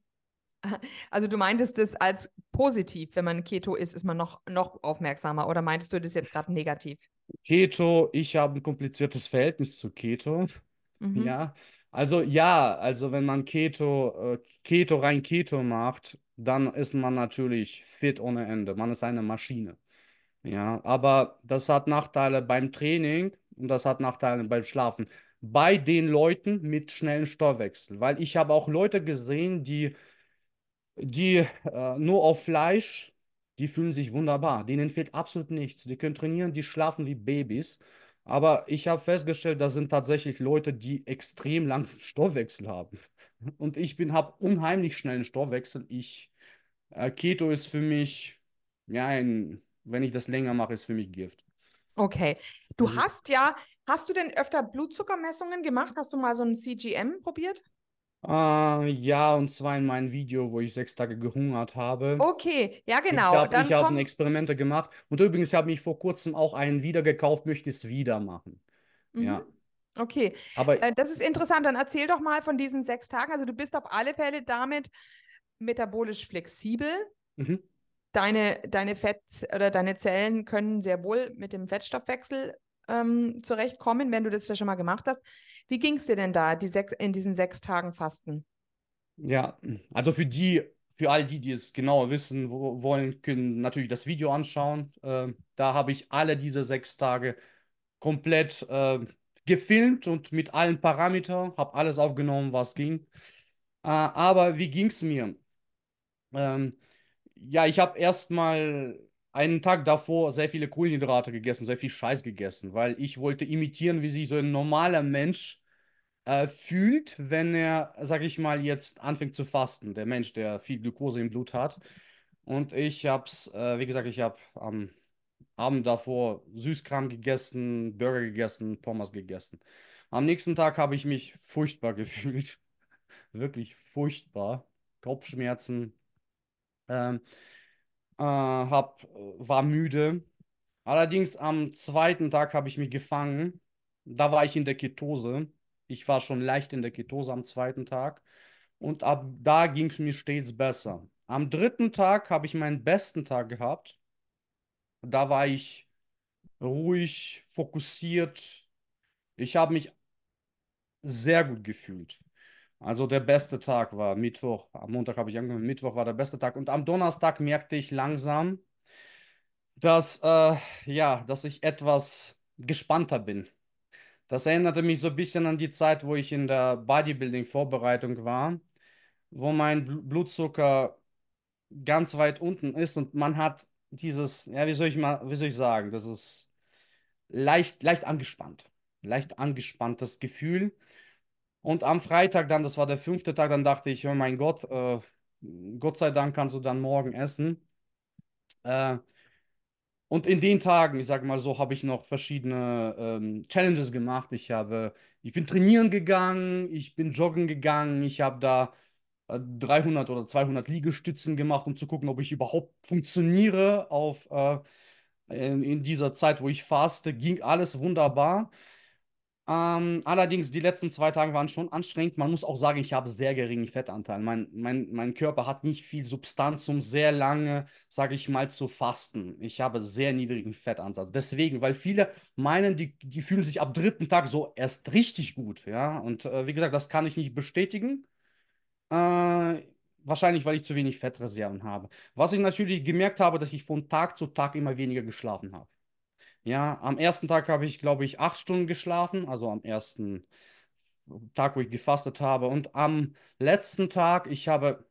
also du meintest es als positiv, wenn man Keto ist, ist man noch, noch aufmerksamer oder meintest du das jetzt gerade negativ? Keto, ich habe ein kompliziertes Verhältnis zu Keto. Mhm. Ja, also ja, also wenn man Keto, äh, Keto rein Keto macht, dann ist man natürlich fit ohne Ende. Man ist eine Maschine. Ja, aber das hat Nachteile beim Training und das hat Nachteile beim Schlafen. Bei den Leuten mit schnellen Stoffwechsel, weil ich habe auch Leute gesehen, die, die äh, nur auf Fleisch, die fühlen sich wunderbar. Denen fehlt absolut nichts. Die können trainieren, die schlafen wie Babys. Aber ich habe festgestellt, das sind tatsächlich Leute, die extrem langsamen Stoffwechsel haben. Und ich bin, habe unheimlich schnellen Stoffwechsel. Ich, äh, Keto ist für mich, ja, ein, wenn ich das länger mache, ist für mich Gift. Okay. Du Mhm. hast ja, hast du denn öfter Blutzuckermessungen gemacht? Hast du mal so ein CGM probiert? Äh, ja, und zwar in meinem Video, wo ich sechs Tage gehungert habe. Okay, ja genau. habe ich Dann hab komm, Experimente gemacht. Und übrigens habe ich vor kurzem auch einen wieder gekauft, möchte es wieder machen. Mhm. Ja, Okay, aber äh, das ist interessant. Dann erzähl doch mal von diesen sechs Tagen. Also du bist auf alle Fälle damit metabolisch flexibel. mhm. Deine, deine Fett oder deine Zellen können sehr wohl mit dem Fettstoffwechsel ähm, zurechtkommen, wenn du das ja schon mal gemacht hast. Wie ging es dir denn da, die sech, in diesen sechs Tagen Fasten? Ja, also für die, für all die, die es genauer wissen wo, wollen, können natürlich das Video anschauen. Äh, da habe ich alle diese sechs Tage komplett äh, gefilmt und mit allen Parametern, habe alles aufgenommen, was ging. Äh, aber wie ging es mir? Ähm, ja, ich habe erstmal einen Tag davor sehr viele Kohlenhydrate gegessen, sehr viel Scheiß gegessen, weil ich wollte imitieren, wie sich so ein normaler Mensch äh, fühlt, wenn er, sag ich mal, jetzt anfängt zu fasten. Der Mensch, der viel Glucose im Blut hat. Und ich hab's, äh, wie gesagt, ich habe am Abend davor Süßkram gegessen, Burger gegessen, Pommes gegessen. Am nächsten Tag habe ich mich furchtbar gefühlt. Wirklich furchtbar. Kopfschmerzen. Ähm, äh, hab, war müde. Allerdings am zweiten Tag habe ich mich gefangen. Da war ich in der Ketose. Ich war schon leicht in der Ketose am zweiten Tag. Und ab da ging es mir stets besser. Am dritten Tag habe ich meinen besten Tag gehabt. Da war ich ruhig, fokussiert. Ich habe mich sehr gut gefühlt. Also der beste Tag war Mittwoch. Am Montag habe ich angefangen. Mittwoch war der beste Tag. Und am Donnerstag merkte ich langsam, dass, äh, ja, dass ich etwas gespannter bin. Das erinnerte mich so ein bisschen an die Zeit, wo ich in der Bodybuilding-Vorbereitung war, wo mein Bl- Blutzucker ganz weit unten ist und man hat dieses, ja, wie soll ich mal, wie soll ich sagen, das ist leicht, leicht angespannt. Leicht angespanntes Gefühl. Und am Freitag dann, das war der fünfte Tag, dann dachte ich, oh mein Gott, äh, Gott sei Dank kannst du dann morgen essen. Äh, Und in den Tagen, ich sag mal so, habe ich noch verschiedene ähm, Challenges gemacht. Ich habe, ich bin trainieren gegangen, ich bin joggen gegangen, ich habe da äh, 300 oder 200 Liegestützen gemacht, um zu gucken, ob ich überhaupt funktioniere auf, äh, in, in dieser Zeit, wo ich faste. Ging alles wunderbar. Ähm, allerdings, die letzten zwei Tage waren schon anstrengend. Man muss auch sagen, ich habe sehr geringen Fettanteil. Mein, mein, mein Körper hat nicht viel Substanz, um sehr lange, sage ich mal, zu fasten. Ich habe sehr niedrigen Fettansatz. Deswegen, weil viele meinen, die, die fühlen sich ab dritten Tag so erst richtig gut. Ja, und äh, wie gesagt, das kann ich nicht bestätigen. Äh, wahrscheinlich, weil ich zu wenig Fettreserven habe. Was ich natürlich gemerkt habe, dass ich von Tag zu Tag immer weniger geschlafen habe. Ja, am ersten Tag habe ich, glaube ich, acht Stunden geschlafen, also am ersten Tag, wo ich gefastet habe. Und am letzten Tag, ich habe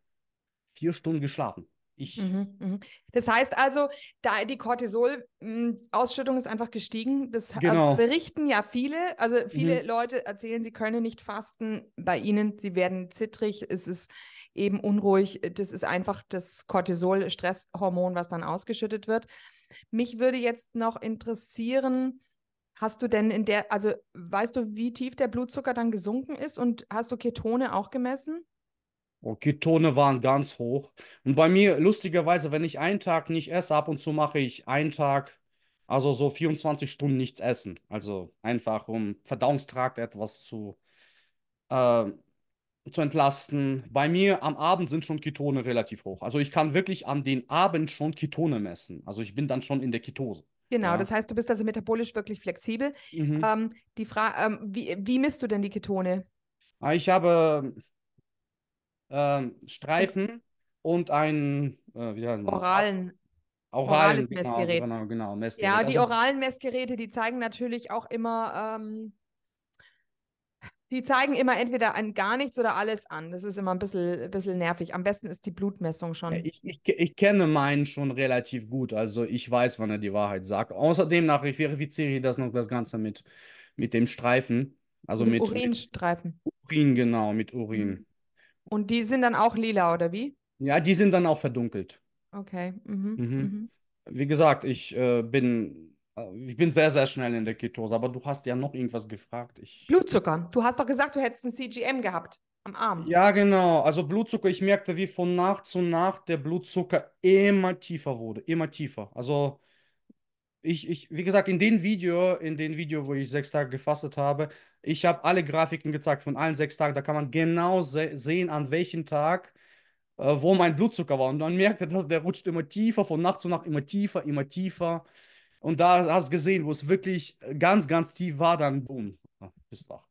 vier Stunden geschlafen. Ich, Mhm, mhm. Das heißt also, da die Cortisol-Ausschüttung ist einfach gestiegen. Das äh, Genau. berichten ja viele. Also viele Mhm. Leute erzählen, sie können nicht fasten. Bei ihnen, sie werden zittrig, es ist eben unruhig. Das ist einfach das Cortisol-Stresshormon, was dann ausgeschüttet wird. Mich würde jetzt noch interessieren, hast du denn in der, also weißt du, wie tief der Blutzucker dann gesunken ist und hast du Ketone auch gemessen? oh, Ketone waren ganz hoch. Und bei mir, lustigerweise, wenn ich einen Tag nicht esse, ab und zu mache ich einen Tag, also so 24 Stunden nichts essen. Also einfach, um Verdauungstrakt etwas zu, äh, zu entlasten. Bei mir am Abend sind schon Ketone relativ hoch. Also ich kann wirklich an den Abend schon Ketone messen. Also ich bin dann schon in der Ketose. Genau, Ja. das heißt, du bist also metabolisch wirklich flexibel. Mhm. Ähm, die Frage, ähm, wie, wie misst du denn die Ketone? Ah, Ich habe ähm, Streifen und ein äh, wie heißt Oralen, orales genau, Messgerät. genau, genau, Messgerät. Ja, die Also, oralen Messgeräte, die zeigen natürlich auch immer, ähm, die zeigen immer entweder ein gar nichts oder alles an. Das ist immer ein bisschen, ein bisschen nervig. Am besten ist die Blutmessung schon. Ich, ich, ich kenne meinen schon relativ gut, also ich weiß, wann er die Wahrheit sagt. Außerdem nach, ich verifiziere das noch das Ganze mit, mit dem Streifen, also Mit mit, mit Urinstreifen. Urin, genau, mit Urin. Und die sind dann auch lila, oder wie? Ja, die sind dann auch verdunkelt. Okay. Mhm. Mhm. Mhm. Wie gesagt, ich äh, bin, ich bin sehr, sehr schnell in der Ketose, aber du hast ja noch irgendwas gefragt. Ich, Blutzucker. Du hast doch gesagt, du hättest ein CGM gehabt am Arm. ja, genau, also Blutzucker, ich merkte, wie von Nacht zu Nacht der Blutzucker immer tiefer wurde, immer tiefer. Also ich, ich, wie gesagt, in dem Video, in dem Video, wo ich sechs Tage gefastet habe, ich habe alle Grafiken gezeigt von allen sechs Tagen. Da kann man genau se sehen, an welchem Tag, äh, wo mein Blutzucker war. Und man merkte, dass der rutscht immer tiefer, von Nacht zu Nacht immer tiefer, immer tiefer. Und da hast du gesehen, wo es wirklich ganz, ganz tief war, dann boom, ah, bist wach.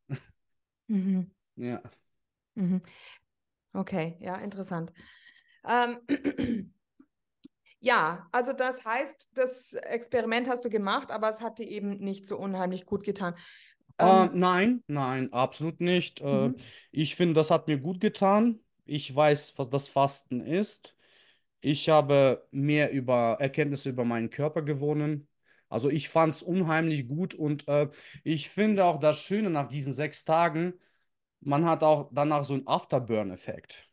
Mhm. Ja. Mhm. Okay, ja, interessant. Ähm, ja, also das heißt, das Experiment hast du gemacht, aber es hat dir eben nicht so unheimlich gut getan. Äh, Ähm, nein, nein, absolut nicht. Äh, mhm. ich finde, das hat mir gut getan. Ich weiß, was das Fasten ist. Ich habe mehr über Erkenntnisse über meinen Körper gewonnen. Also ich fand es unheimlich gut und äh, ich finde auch das Schöne nach diesen sechs Tagen, man hat auch danach so einen Afterburn-Effekt.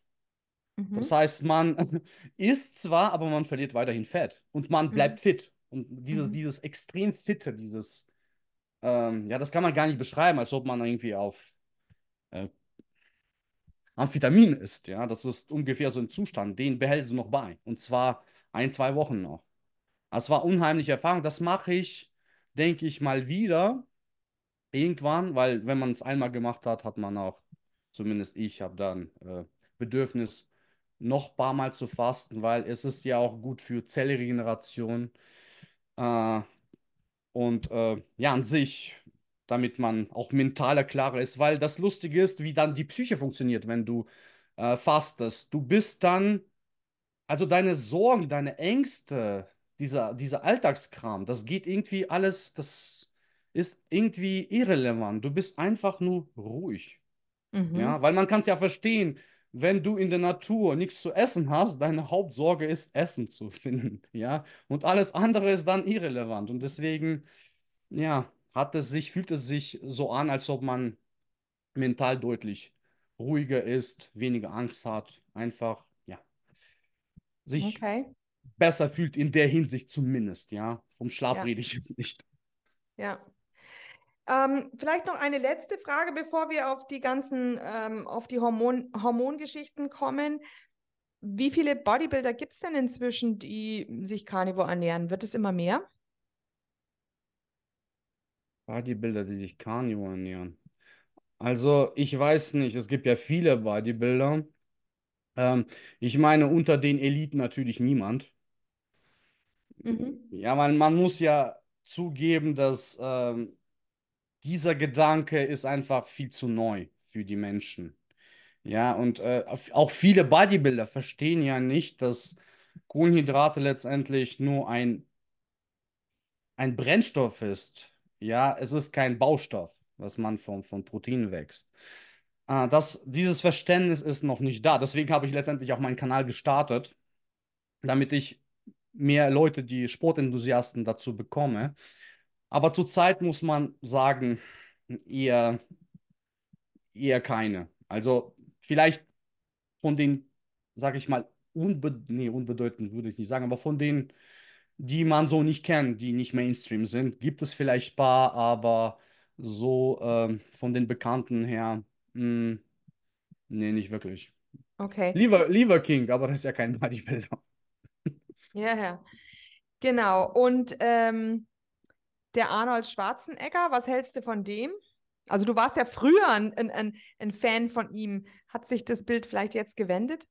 Das Mhm. heißt, man isst zwar, aber man verliert weiterhin Fett und man bleibt Mhm. fit. Und dieses, Mhm. dieses extrem Fitte, dieses, ähm, ja, das kann man gar nicht beschreiben, als ob man irgendwie auf äh, Amphetamin isst. Ja, das ist ungefähr so ein Zustand, den behältst du noch bei. Und zwar ein, zwei Wochen noch. Das war unheimliche Erfahrung. Das mache ich, denke ich, mal wieder irgendwann, weil wenn man es einmal gemacht hat, hat man auch, zumindest ich, habe dann äh, Bedürfnis, noch ein paar Mal zu fasten, weil es ist ja auch gut für Zellregeneration äh, und äh, ja, an sich, damit man auch mentaler klarer ist, weil das Lustige ist, wie dann die Psyche funktioniert, wenn du äh, fastest. Du bist dann, also deine Sorgen, deine Ängste, dieser, dieser Alltagskram, das geht irgendwie alles, das ist irgendwie irrelevant. Du bist einfach nur ruhig. Mhm. Ja, weil man kann es ja verstehen, wenn du in der Natur nichts zu essen hast, deine Hauptsorge ist, Essen zu finden. Ja, und alles andere ist dann irrelevant. Und deswegen, ja, hat es sich, fühlt es sich so an, als ob man mental deutlich ruhiger ist, weniger Angst hat, einfach, ja, sich Okay, besser fühlt in der Hinsicht zumindest, ja. Vom Schlaf Ja. rede ich jetzt nicht. ja. Ähm, vielleicht noch eine letzte Frage, bevor wir auf die ganzen, ähm, auf die Hormon Hormongeschichten kommen. Wie viele Bodybuilder gibt es denn inzwischen, die sich Carnivore ernähren? Wird es immer mehr? Bodybuilder, die sich Carnivore ernähren. Also, ich weiß nicht, es gibt ja viele Bodybuilder. Ähm, ich meine, unter den Eliten natürlich niemand. Mhm. Ja, man, man muss ja zugeben, dass ähm, dieser Gedanke ist einfach viel zu neu für die Menschen. Ja, und äh, auch viele Bodybuilder verstehen ja nicht, dass Kohlenhydrate letztendlich nur ein, ein Brennstoff ist. Ja, es ist kein Baustoff, was man von, von Protein wächst. Äh, das, dieses Verständnis ist noch nicht da. Deswegen habe ich letztendlich auch meinen Kanal gestartet, damit ich mehr Leute, die Sportenthusiasten dazu bekomme. Aber zurzeit muss man sagen, eher, eher keine. Also vielleicht von den, sage ich mal, unbe nee, unbedeutend würde ich nicht sagen, aber von denen, die man so nicht kennt, die nicht Mainstream sind, gibt es vielleicht ein paar, aber so ähm, von den Bekannten her, mh, nee, nicht wirklich. Okay. Lieber, lieber King, aber das ist ja kein Bodybuilder. Ja, ja. Genau. Und ähm, der Arnold Schwarzenegger, was hältst du von dem? Also du warst ja früher ein, ein, ein, ein Fan von ihm. Hat sich das Bild vielleicht jetzt gewendet?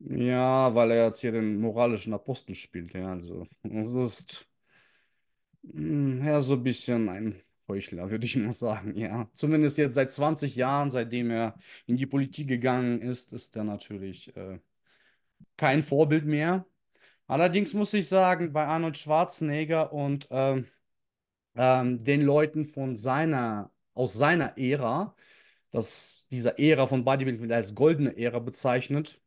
Ja, weil er jetzt hier den moralischen Apostel spielt, ja, also es ist Hm, Ja, so ein bisschen ein Heuchler, würde ich mal sagen, ja. Zumindest jetzt seit 20 Jahren, seitdem er in die Politik gegangen ist, ist er natürlich äh, kein Vorbild mehr. Allerdings muss ich sagen, bei Arnold Schwarzenegger und ähm, ähm, den Leuten von seiner, aus seiner Ära, das, dieser Ära von Bodybuilding wird als goldene Ära bezeichnet.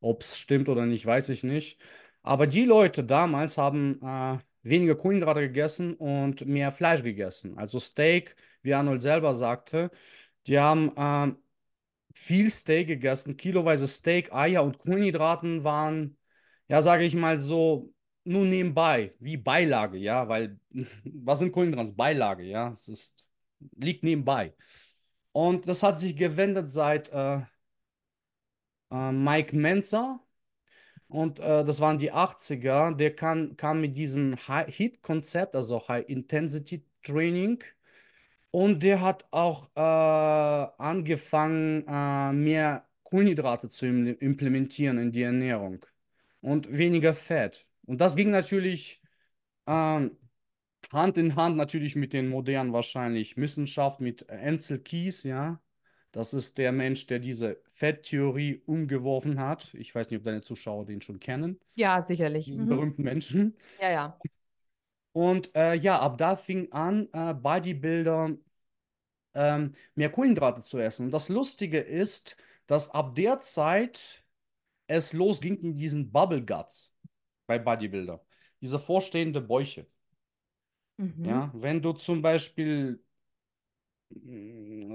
Ob es stimmt oder nicht, weiß ich nicht. Aber die Leute damals haben äh, weniger Kohlenhydrate gegessen und mehr Fleisch gegessen. Also Steak, wie Arnold selber sagte, die haben ähm, viel Steak gegessen, kiloweise Steak, Eier und Kohlenhydraten waren, ja, sage ich mal so, nur nebenbei, wie Beilage, ja, weil was sind Kohlenhydrate? Beilage, ja, es ist, liegt nebenbei. Und das hat sich gewendet seit äh, äh, Mike Mensa. Und äh, das waren die 80er. Der kann, kam mit diesem High-Heat-Konzept, also High-Intensity-Training. Und der hat auch äh, angefangen, äh, mehr Kohlenhydrate zu im- implementieren in die Ernährung und weniger Fett. Und das ging natürlich ähm, Hand in Hand natürlich mit den modernen wahrscheinlich Wissenschaft, mit Ansel Keys, ja. Das ist der Mensch, der diese Fetttheorie umgeworfen hat. Ich weiß nicht, ob deine Zuschauer den schon kennen, Ja, sicherlich. diesen Mhm. berühmten Menschen. Ja, ja. Und äh, ja, ab da fing an, äh, Bodybuilder ähm, mehr Kohlenhydrate zu essen. Und das Lustige ist, dass ab der Zeit es losging in diesen Bubble Guts bei Bodybuilder. Diese vorstehende Bäuche. Mhm. Ja, wenn du zum Beispiel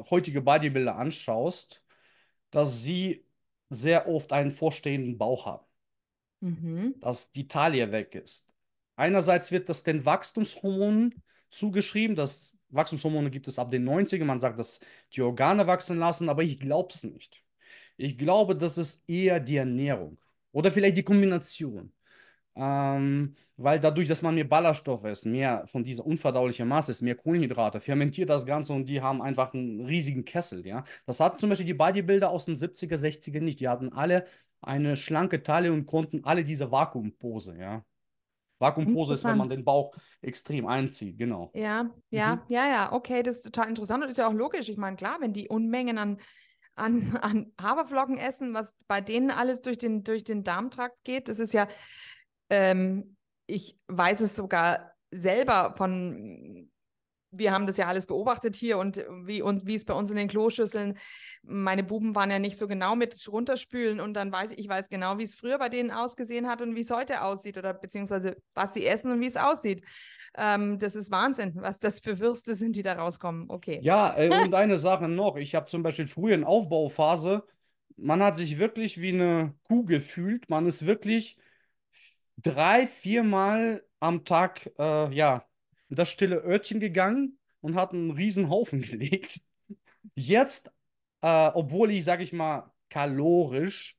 heutige Bodybuilder anschaust, dass sie sehr oft einen vorstehenden Bauch haben, Mhm. dass die Taille weg ist. Einerseits wird das den Wachstumshormonen zugeschrieben, das Wachstumshormone gibt es ab den 90ern, man sagt, dass die Organe wachsen lassen, aber ich glaube es nicht. Ich glaube, das ist eher die Ernährung oder vielleicht die Kombination. Ähm, weil dadurch, dass man mehr Ballaststoffe isst, mehr von dieser unverdaulichen Masse ist, mehr Kohlenhydrate, fermentiert das Ganze und die haben einfach einen riesigen Kessel, ja. Das hatten zum Beispiel die Bodybuilder aus den 70er, 60er nicht. Die hatten alle eine schlanke Taille und konnten alle diese Vakuumpose, ja. Vakuumpose ist, wenn man den Bauch extrem einzieht, genau. Ja, ja, Mhm. ja, ja, okay, das ist total interessant und ist ja auch logisch. Ich meine, klar, wenn die Unmengen an, an, an Haferflocken essen, was bei denen alles durch den, durch den Darmtrakt geht, das ist ja, ähm, ich weiß es sogar selber von, wir haben das ja alles beobachtet hier und wie uns, wie es bei uns in den Kloschüsseln, meine Buben waren ja nicht so genau mit runterspülen und dann weiß ich, ich weiß genau, wie es früher bei denen ausgesehen hat und wie es heute aussieht oder beziehungsweise was sie essen und wie es aussieht. Ähm, das ist Wahnsinn, was das für Würste sind, die da rauskommen. Okay. Ja, äh, und eine Sache noch. Ich habe zum Beispiel früher in Aufbauphase, man hat sich wirklich wie eine Kuh gefühlt. Man ist wirklich drei, viermal am Tag, äh, ja, in das stille Örtchen gegangen und hat einen riesen Haufen gelegt. Jetzt, äh, obwohl ich, sag ich mal, kalorisch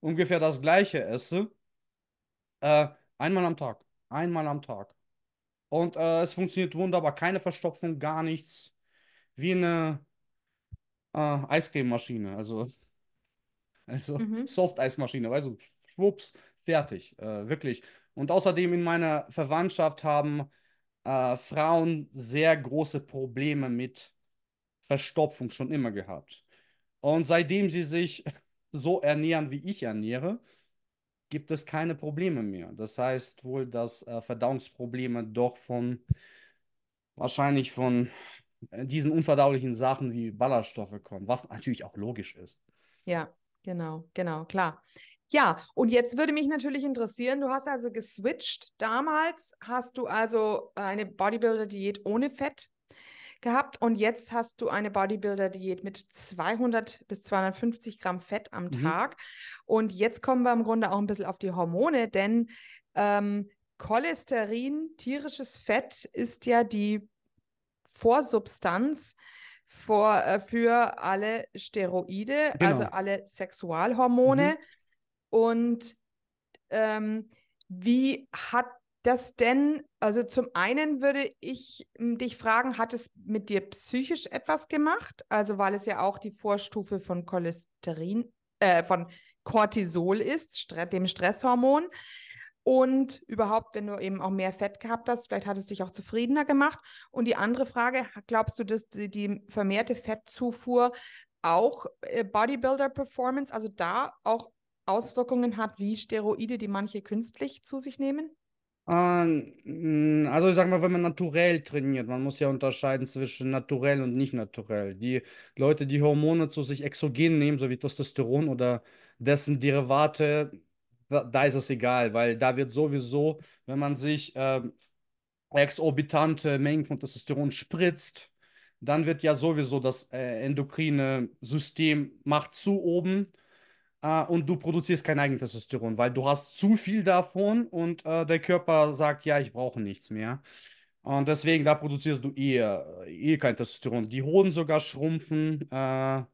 ungefähr das gleiche esse, äh, einmal am Tag. Einmal am Tag. Und äh, es funktioniert wunderbar. Keine Verstopfung, gar nichts. Wie eine äh, Eiscrememaschine. Also, also Mhm. Soft-Eismaschine. Weißt du, schwupps, fertig. Äh, wirklich. Und außerdem in meiner Verwandtschaft haben äh, Frauen sehr große Probleme mit Verstopfung schon immer gehabt. Und seitdem sie sich so ernähren, wie ich ernähre, gibt es keine Probleme mehr. Das heißt wohl, dass äh, Verdauungsprobleme doch von wahrscheinlich von äh, diesen unverdaulichen Sachen wie Ballaststoffe kommen, was natürlich auch logisch ist. Ja, genau, genau, klar. Ja, und jetzt würde mich natürlich interessieren, du hast also geswitcht. Damals hast du also eine Bodybuilder-Diät ohne Fett gehabt und jetzt hast du eine Bodybuilder-Diät mit 200 bis 250 Gramm Fett am Mhm. Tag. Und jetzt kommen wir im Grunde auch ein bisschen auf die Hormone, denn ähm, Cholesterin, tierisches Fett, ist ja die Vorsubstanz vor, äh, für alle Steroide, also Genau. alle Sexualhormone. Und ähm, wie hat das denn, also zum einen würde ich m, dich fragen, hat es mit dir psychisch etwas gemacht? Also weil es ja auch die Vorstufe von Cholesterin, äh, von Cortisol ist, dem Stresshormon. Und überhaupt, wenn du eben auch mehr Fett gehabt hast, vielleicht hat es dich auch zufriedener gemacht. Und die andere Frage, glaubst du, dass die, die vermehrte Fettzufuhr auch äh, Bodybuilder-Performance, also da auch Auswirkungen hat wie Steroide, die manche künstlich zu sich nehmen? Ähm, also ich sag mal, wenn man naturell trainiert, man muss ja unterscheiden zwischen naturell und nicht naturell. Die Leute, die Hormone zu sich exogen nehmen, so wie Testosteron oder dessen Derivate, da, da ist es egal, weil da wird sowieso, wenn man sich ähm, exorbitante Mengen von Testosteron spritzt, dann wird ja sowieso das äh, endokrine System macht zu oben äh, und du produzierst kein eigenes Testosteron, weil du hast zu viel davon und äh, der Körper sagt, ja, ich brauche nichts mehr. Und deswegen, da produzierst du eher, eh kein Testosteron. Die Hoden sogar schrumpfen, äh,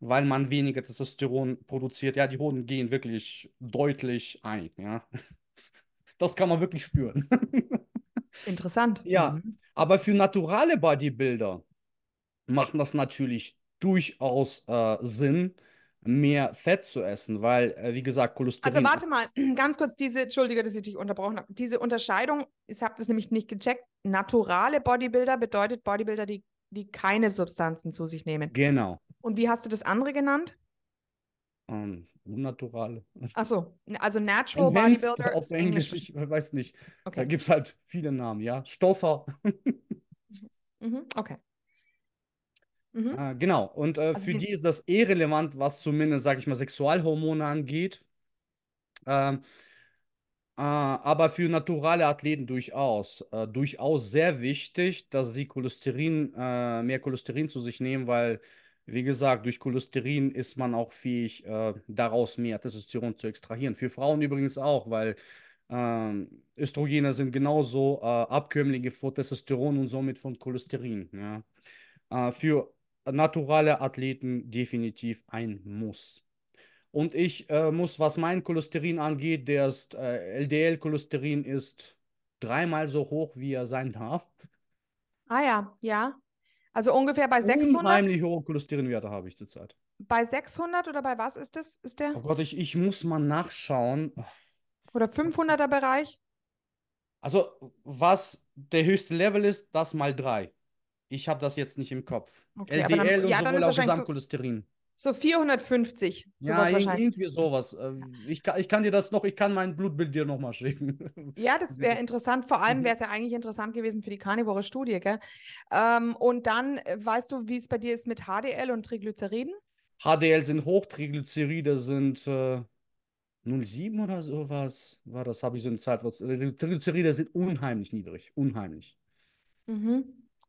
weil man weniger Testosteron produziert. Ja, die Hoden gehen wirklich deutlich ein, ja. Das kann man wirklich spüren. Interessant. Ja, Mhm. aber für naturale Bodybuilder macht das natürlich durchaus äh, Sinn, mehr Fett zu essen, weil, äh, wie gesagt, Cholesterin. Also warte mal, ganz kurz diese, Entschuldige, dass ich dich unterbrochen habe. Diese Unterscheidung, ich habe das nämlich nicht gecheckt. Naturale Bodybuilder bedeutet Bodybuilder, die, die keine Substanzen zu sich nehmen. Genau. Und wie hast du das andere genannt? Ähm, unnaturale. Achso, also Natural Enhanced Bodybuilder. auf Englisch, ich weiß nicht. Da Okay. gibt es halt viele Namen, ja. Stoffer. Mhm. Okay. Mhm. Äh, genau. Und äh, Also für die- ist das eh relevant, was zumindest, sag ich mal, Sexualhormone angeht. Ähm, äh, aber für naturale Athleten durchaus. Äh, durchaus sehr wichtig, dass sie Cholesterin, äh, mehr Cholesterin zu sich nehmen, weil, wie gesagt, durch Cholesterin ist man auch fähig, äh, daraus mehr Testosteron zu extrahieren. Für Frauen übrigens auch, weil ähm, Östrogene sind genauso äh, Abkömmlinge von Testosteron und somit von Cholesterin. Ja. Für naturale Athleten definitiv ein Muss. Und ich äh, muss, was mein Cholesterin angeht, der ist, äh, LDL-Cholesterin ist dreimal so hoch, wie er sein darf. Ah ja, ja. Also ungefähr bei 600, Unheimlich hohe Cholesterinwerte habe ich zurzeit. bei 600 oder bei was ist das? Ist der? Oh Gott, ich, ich muss mal nachschauen. Oder 500er Bereich? Also, was der höchste Level ist, das mal drei. Ich habe das jetzt nicht im Kopf. Okay, aber dann- LDL und ja, sowohl auch wahrscheinlich so- Gesamtcholesterin. So 450, Ja, irgendwie sowas. Äh, Ich kann, ich kann dir das noch, ich kann mein Blutbild dir nochmal schicken. Ja, das wäre interessant. Vor allem Mhm. wäre es ja eigentlich interessant gewesen für die Carnivore-Studie, gell? Ähm, und dann äh, weißt du, wie es bei dir ist mit HDL und Triglyceriden? HDL sind hoch, Triglyceride sind äh, 0,7 oder sowas. War das, habe ich so eine Zeit. Triglyceride sind unheimlich niedrig. Unheimlich. Mhm.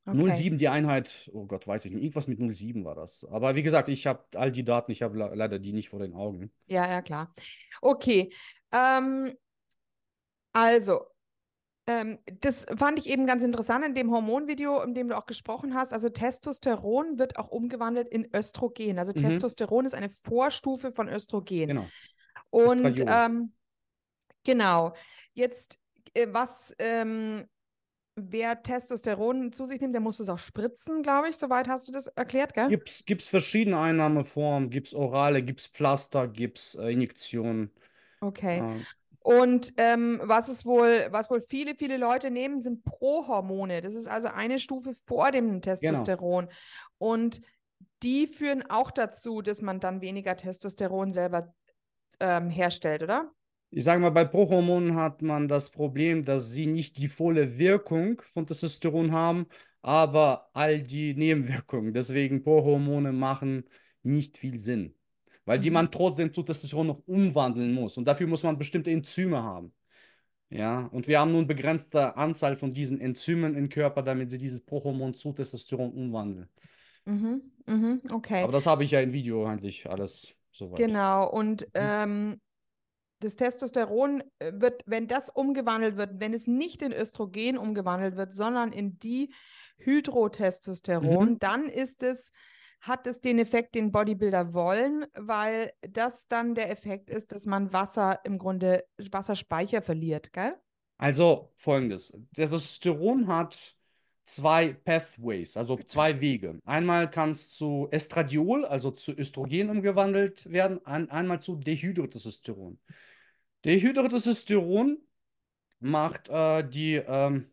Okay. 0,7 die Einheit, oh Gott, weiß ich nicht. Irgendwas mit 0,7 war das. Aber wie gesagt, ich habe all die Daten, ich habe le leider die nicht vor den Augen. Ja, ja, klar. Okay. Ähm, also, ähm, das fand ich eben ganz interessant in dem Hormonvideo, in dem du auch gesprochen hast. Also Testosteron wird auch umgewandelt in Östrogen. Also Mhm. Testosteron ist eine Vorstufe von Östrogen. Genau. Und ähm, genau, jetzt äh, was, ähm, wer Testosteron zu sich nimmt, der muss es auch spritzen, glaube ich. Soweit hast du das erklärt, gell? Gibt's, gibt's verschiedene Einnahmeformen, gibt's orale, gibt's Pflaster, gibt's äh, Injektionen. Okay. Äh, Und ähm, was es wohl, was wohl viele, viele Leute nehmen, sind Prohormone. Das ist also eine Stufe vor dem Testosteron. Und die führen auch dazu, dass man dann weniger Testosteron selber ähm, herstellt, oder? Ich sage mal, bei Prohormonen hat man das Problem, dass sie nicht die volle Wirkung von Testosteron haben, aber all die Nebenwirkungen. Deswegen Prohormone machen nicht viel Sinn, weil die Mhm. man trotzdem zu Testosteron noch umwandeln muss. Und dafür muss man bestimmte Enzyme haben. Ja, und wir haben nun begrenzte Anzahl von diesen Enzymen im Körper, damit sie dieses Prohormon zu Testosteron umwandeln. Mhm, mhm, okay. Aber das habe ich ja im Video eigentlich alles soweit. Genau, und Mhm. ähm, das Testosteron äh, wird, wenn das umgewandelt wird, wenn es nicht in Östrogen umgewandelt wird, sondern in Dihydrotestosteron, Mhm. dann ist es, hat es den Effekt, den Bodybuilder wollen, weil das dann der Effekt ist, dass man Wasser im Grunde, Wasserspeicher verliert, gell? Also folgendes: Testosteron hat zwei Pathways, also zwei Wege. Einmal kann es zu Estradiol, also zu Östrogen umgewandelt werden, ein, einmal zu Dehydrotestosteron. Dehydrotestosteron macht äh, die ähm,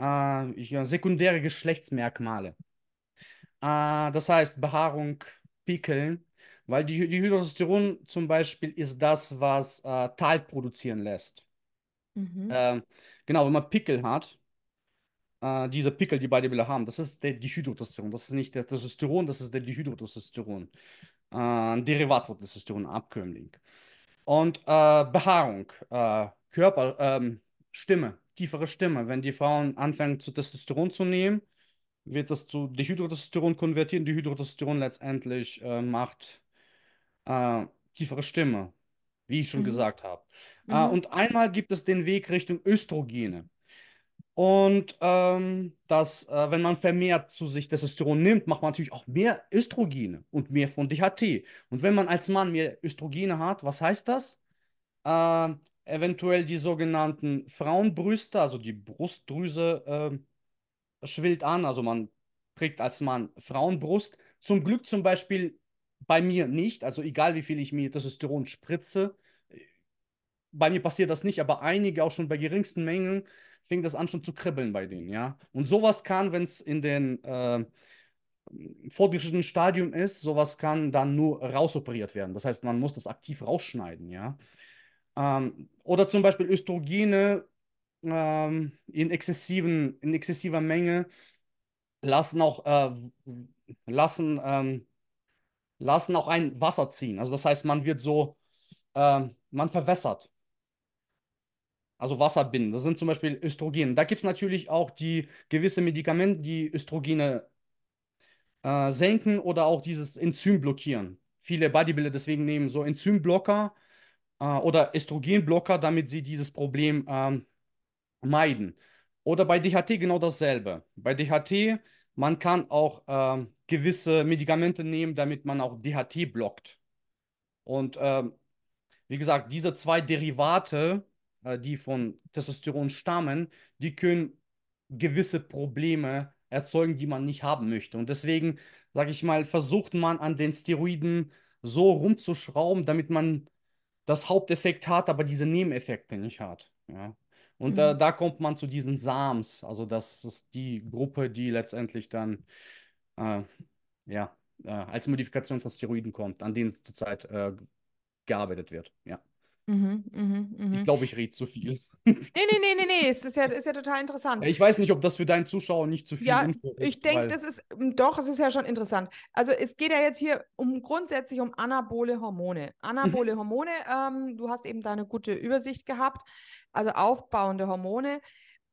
äh, ja, sekundäre Geschlechtsmerkmale. Äh, das heißt Behaarung, Pickeln, weil die, die Hydrotestosteron zum Beispiel ist das, was äh, Talg produzieren lässt. Mhm. Ähm, genau, wenn man Pickel hat, äh, diese Pickel, die Bodybuilder haben, das ist der Dihydrotestosteron. Das ist nicht der Testosteron, das ist der Dihydrotestosteron. Äh, ein Derivat von Testosteron, Abkömmling. Und äh, Behaarung, äh, Körper, ähm, Stimme, tiefere Stimme. Wenn die Frauen anfangen zu Testosteron zu nehmen, wird das zu Dihydrotestosteron konvertieren. Dihydrotestosteron letztendlich äh, macht äh, tiefere Stimme, wie ich schon Mhm. gesagt habe. Äh, Mhm. und einmal gibt es den Weg Richtung Östrogene. Und ähm, dass, äh, wenn man vermehrt zu sich Testosteron nimmt, macht man natürlich auch mehr Östrogene und mehr von DHT. Und wenn man als Mann mehr Östrogene hat, was heißt das? Äh, eventuell die sogenannten Frauenbrüste, also die Brustdrüse äh, schwillt an, also man kriegt als Mann Frauenbrust. Zum Glück zum Beispiel bei mir nicht, also egal wie viel ich mir Testosteron spritze, bei mir passiert das nicht, aber einige auch schon bei geringsten Mengen fing das an schon zu kribbeln bei denen, ja. Und sowas kann, wenn es in den äh, fortgeschrittenen Stadium ist, sowas kann dann nur rausoperiert werden. Das heißt, man muss das aktiv rausschneiden, ja. Ähm, oder zum Beispiel Östrogene ähm, in exzessiven, in exzessiver Menge lassen auch, äh, lassen, ähm, lassen auch ein Wasser ziehen. Also das heißt, man wird so, ähm, man verwässert. Also Wasser binden. Das sind zum Beispiel Östrogene. Da gibt es natürlich auch die gewisse Medikamente, die Östrogene äh, senken oder auch dieses Enzym blockieren. Viele Bodybuilder deswegen nehmen so Enzymblocker äh, oder Östrogenblocker, damit sie dieses Problem ähm, meiden. Oder bei DHT genau dasselbe. Bei DHT, man kann auch ähm, gewisse Medikamente nehmen, damit man auch DHT blockt. Und ähm, wie gesagt, diese zwei Derivate, äh, die von Testosteron stammen, die können gewisse Probleme erzeugen, die man nicht haben möchte. Und deswegen, sage ich mal, versucht man an den Steroiden so rumzuschrauben, damit man das Haupteffekt hat, aber diese Nebeneffekte nicht hat. Ja. Und äh, Mhm. da kommt man zu diesen SAMs, also das ist die Gruppe, die letztendlich dann äh, ja, äh, als Modifikation von Steroiden kommt, an denen zurzeit äh, gearbeitet wird. Ja. Mhm. Mhm. Ich Mhm. glaube, ich rede zu viel. Nee, nee, nee, nee, nee, es ist ja, ist ja total interessant. Ich weiß nicht, ob das für deinen Zuschauer nicht zu viel Ja, Info ich ist, denke, das ist m, doch, es ist ja schon interessant. Also es geht ja jetzt hier um grundsätzlich um anabole Hormone. Anabole Hormone, ähm, du hast eben da eine gute Übersicht gehabt, also aufbauende Hormone.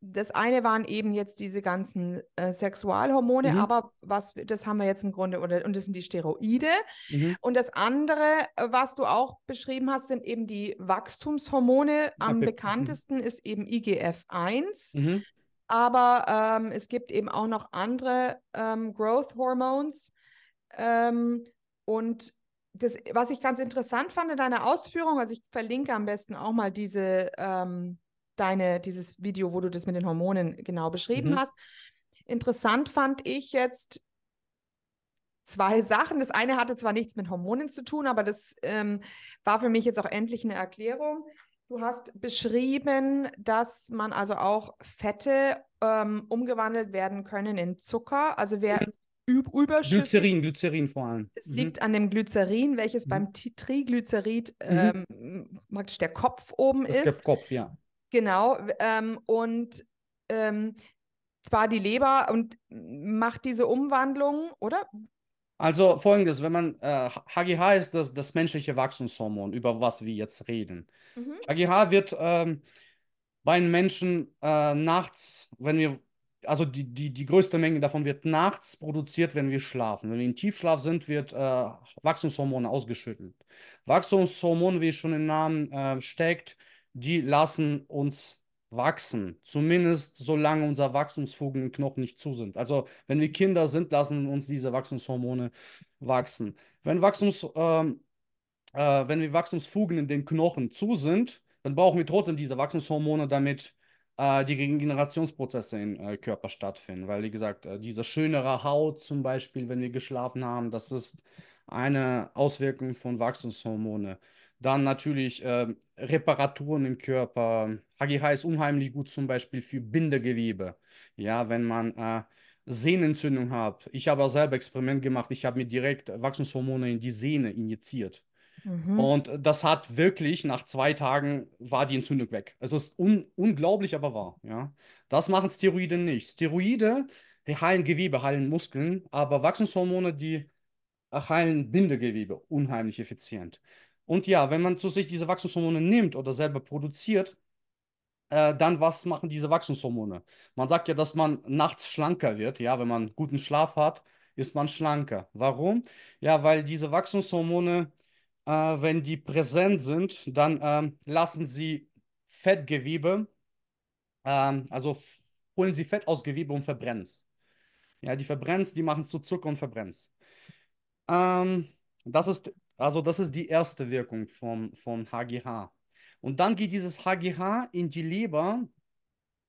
Das eine waren eben jetzt diese ganzen äh, Sexualhormone, Mhm. aber was, das haben wir jetzt im Grunde, oder, und das sind die Steroide. Mhm. Und das andere, äh, was du auch beschrieben hast, sind eben die Wachstumshormone. Am Pep- bekanntesten ist eben IGF-1. Mhm. Aber ähm, es gibt eben auch noch andere ähm, Growth Hormones. Ähm, und das, was ich ganz interessant fand in deiner Ausführung, also ich verlinke am besten auch mal diese, ähm, deine, dieses Video, wo du das mit den Hormonen genau beschrieben Mhm. hast. Interessant fand ich jetzt zwei Sachen. Das eine hatte zwar nichts mit Hormonen zu tun, aber das ähm, war für mich jetzt auch endlich eine Erklärung. Du hast beschrieben, dass man also auch Fette ähm, umgewandelt werden können in Zucker. Also wer üb- überschüssig Glycerin, Glycerin vor allem. es Mhm. liegt an dem Glycerin, welches Mhm. beim Triglycerid ähm, praktisch der Kopf oben Das ist. der Kopf, ja. Genau. Ähm, und ähm, zwar die Leber und macht diese Umwandlung, oder? Also folgendes, wenn man, äh, HGH ist das, das menschliche Wachstumshormon, über was wir jetzt reden. Mhm. HGH wird ähm, bei den Menschen äh, nachts, wenn wir, also die, die, die größte Menge davon wird nachts produziert, wenn wir schlafen. Wenn wir im Tiefschlaf sind, wird äh, Wachstumshormone ausgeschüttet. Wachstumshormone, wie es schon im Namen äh, steckt, die lassen uns wachsen. Zumindest solange unser Wachstumsfugen im Knochen nicht zu sind. Also wenn wir Kinder sind, lassen uns diese Wachstumshormone wachsen. Wenn Wachstums, ähm, äh, wenn wir Wachstumsfugen in den Knochen zu sind, dann brauchen wir trotzdem diese Wachstumshormone, damit äh, die Regenerationsprozesse im äh, Körper stattfinden. Weil, wie gesagt, äh, diese schönere Haut zum Beispiel, wenn wir geschlafen haben, das ist eine Auswirkung von Wachstumshormone. Dann natürlich ähm, Reparaturen im Körper. HGH ist unheimlich gut zum Beispiel für Bindegewebe. Ja, wenn man äh, Sehnenentzündung hat. Ich habe selber Experiment gemacht. Ich habe mir direkt Wachstumshormone in die Sehne injiziert. Mhm. Und das hat wirklich, nach zwei Tagen war die Entzündung weg. Es ist un unglaublich, aber wahr. Ja? Das machen Steroide nicht. Steroide, die heilen Gewebe, heilen Muskeln, aber Wachstumshormone, die heilen Bindegewebe unheimlich effizient. Und ja, wenn man zu sich diese Wachstumshormone nimmt oder selber produziert, äh, dann was machen diese Wachstumshormone? Man sagt ja, dass man nachts schlanker wird. Ja, wenn man guten Schlaf hat, ist man schlanker. Warum? Ja, weil diese Wachstumshormone, äh, wenn die präsent sind, dann ähm, lassen sie Fettgewebe, ähm, also holen sie Fett aus Gewebe und verbrennen es. Ja, die verbrennen es, die machen es zu Zucker und verbrennen es. Ähm, das ist, also das ist die erste Wirkung vom, von HGH. Und dann geht dieses HGH in die Leber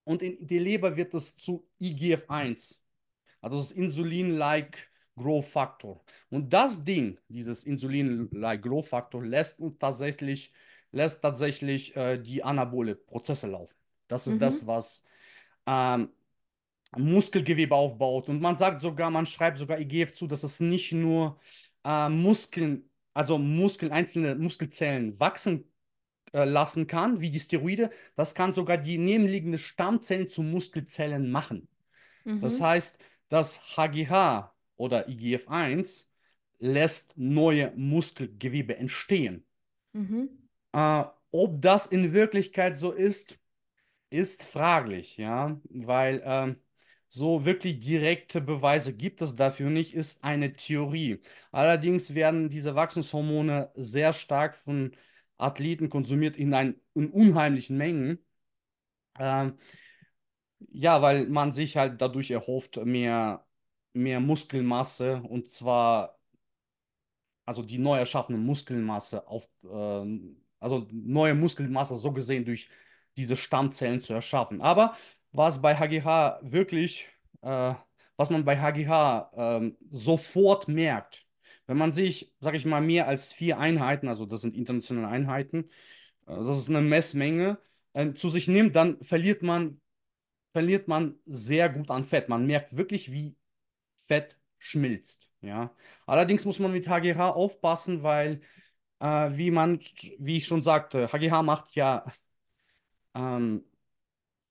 und in die Leber wird es zu IGF-1. Also das ist Insulin-like Growth Factor. Und das Ding, dieses Insulin-like Growth Factor, lässt tatsächlich, lässt tatsächlich äh, die anabole Prozesse laufen. Das ist Mhm. das, was ähm, Muskelgewebe aufbaut. Und man sagt sogar, man schreibt sogar IGF zu, dass es nicht nur äh, Muskeln, also Muskeln, einzelne Muskelzellen wachsen äh, lassen kann, wie die Steroide, das kann sogar die nebenliegende Stammzellen zu Muskelzellen machen. Das Mhm. heißt, das HGH oder IGF-1 lässt neue Muskelgewebe entstehen. Mhm. Äh, ob das in Wirklichkeit so ist, ist fraglich, ja, weil ähm, so wirklich direkte Beweise gibt es dafür nicht, ist eine Theorie. Allerdings werden diese Wachstumshormone sehr stark von Athleten konsumiert in, ein, in unheimlichen Mengen. Ähm, ja, weil man sich halt dadurch erhofft, mehr, mehr Muskelmasse und zwar also die neu erschaffene Muskelmasse auf, ähm, also neue Muskelmasse so gesehen durch diese Stammzellen zu erschaffen. Aber was bei HGH wirklich, äh, was man bei HGH ähm, sofort merkt, wenn man sich, sage ich mal, mehr als vier Einheiten, also das sind internationale Einheiten, äh, das ist eine Messmenge, äh, zu sich nimmt, dann verliert man, verliert man sehr gut an Fett. Man merkt wirklich, wie Fett schmilzt. Ja. Allerdings muss man mit HGH aufpassen, weil, äh, wie man, wie ich schon sagte, HGH macht ja ähm,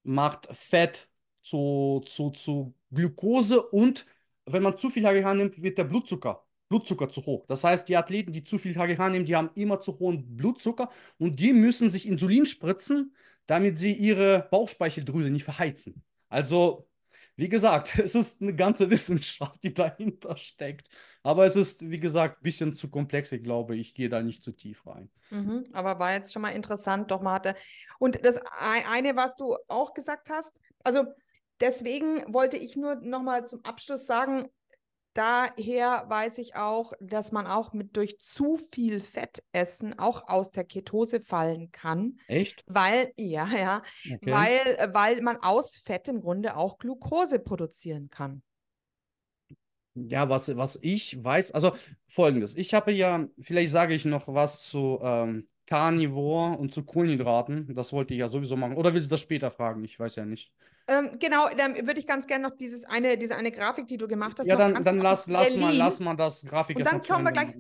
macht Fett zu, zu, zu Glucose und wenn man zu viel HGH nimmt, wird der Blutzucker, Blutzucker zu hoch. Das heißt, die Athleten, die zu viel HGH nehmen, die haben immer zu hohen Blutzucker und die müssen sich Insulin spritzen, damit sie ihre Bauchspeicheldrüse nicht verheizen. Also, wie gesagt, es ist eine ganze Wissenschaft, die dahinter steckt. Aber es ist, wie gesagt, ein bisschen zu komplex, ich glaube, ich gehe da nicht zu tief rein. Mhm. Aber war jetzt schon mal interessant, doch mal hatte. Und das ei- eine, was du auch gesagt hast, also deswegen wollte ich nur noch mal zum Abschluss sagen, daher weiß ich auch, dass man auch mit durch zu viel Fettessen auch aus der Ketose fallen kann, Echt? weil, ja, ja, Okay. weil, weil man aus Fett im Grunde auch Glucose produzieren kann. Ja, was, was ich weiß, also folgendes. Ich habe ja, vielleicht sage ich noch was zu ähm, Carnivore und zu Kohlenhydraten. Das wollte ich ja sowieso machen. Oder willst du das später fragen? Ich weiß ja nicht. Ähm, genau, dann würde ich ganz gerne noch dieses eine, diese eine Grafik, die du gemacht hast, Ja, dann, dann lass, lass mal, lass mal das Grafik Und dann kommen wir gleich,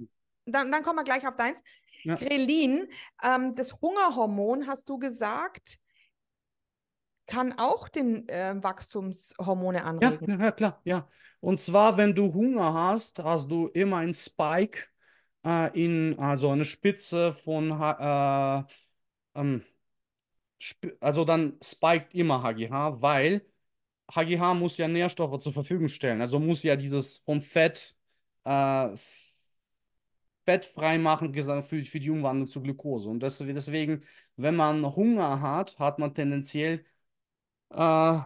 dann, dann kommen wir gleich auf deins. Ja. Grelin, ähm, das Hungerhormon, hast du gesagt, kann auch den äh, Wachstumshormone anregen. ja, ja, klar, ja. Und zwar, wenn du Hunger hast, hast du immer einen Spike äh, in, also eine Spitze von, äh, ähm, also dann spiked immer HGH, weil HGH muss ja Nährstoffe zur Verfügung stellen. Also muss ja dieses vom Fett, äh, Fett freimachen für, für die Umwandlung zu Glucose. Und deswegen, wenn man Hunger hat, hat man tendenziell äh,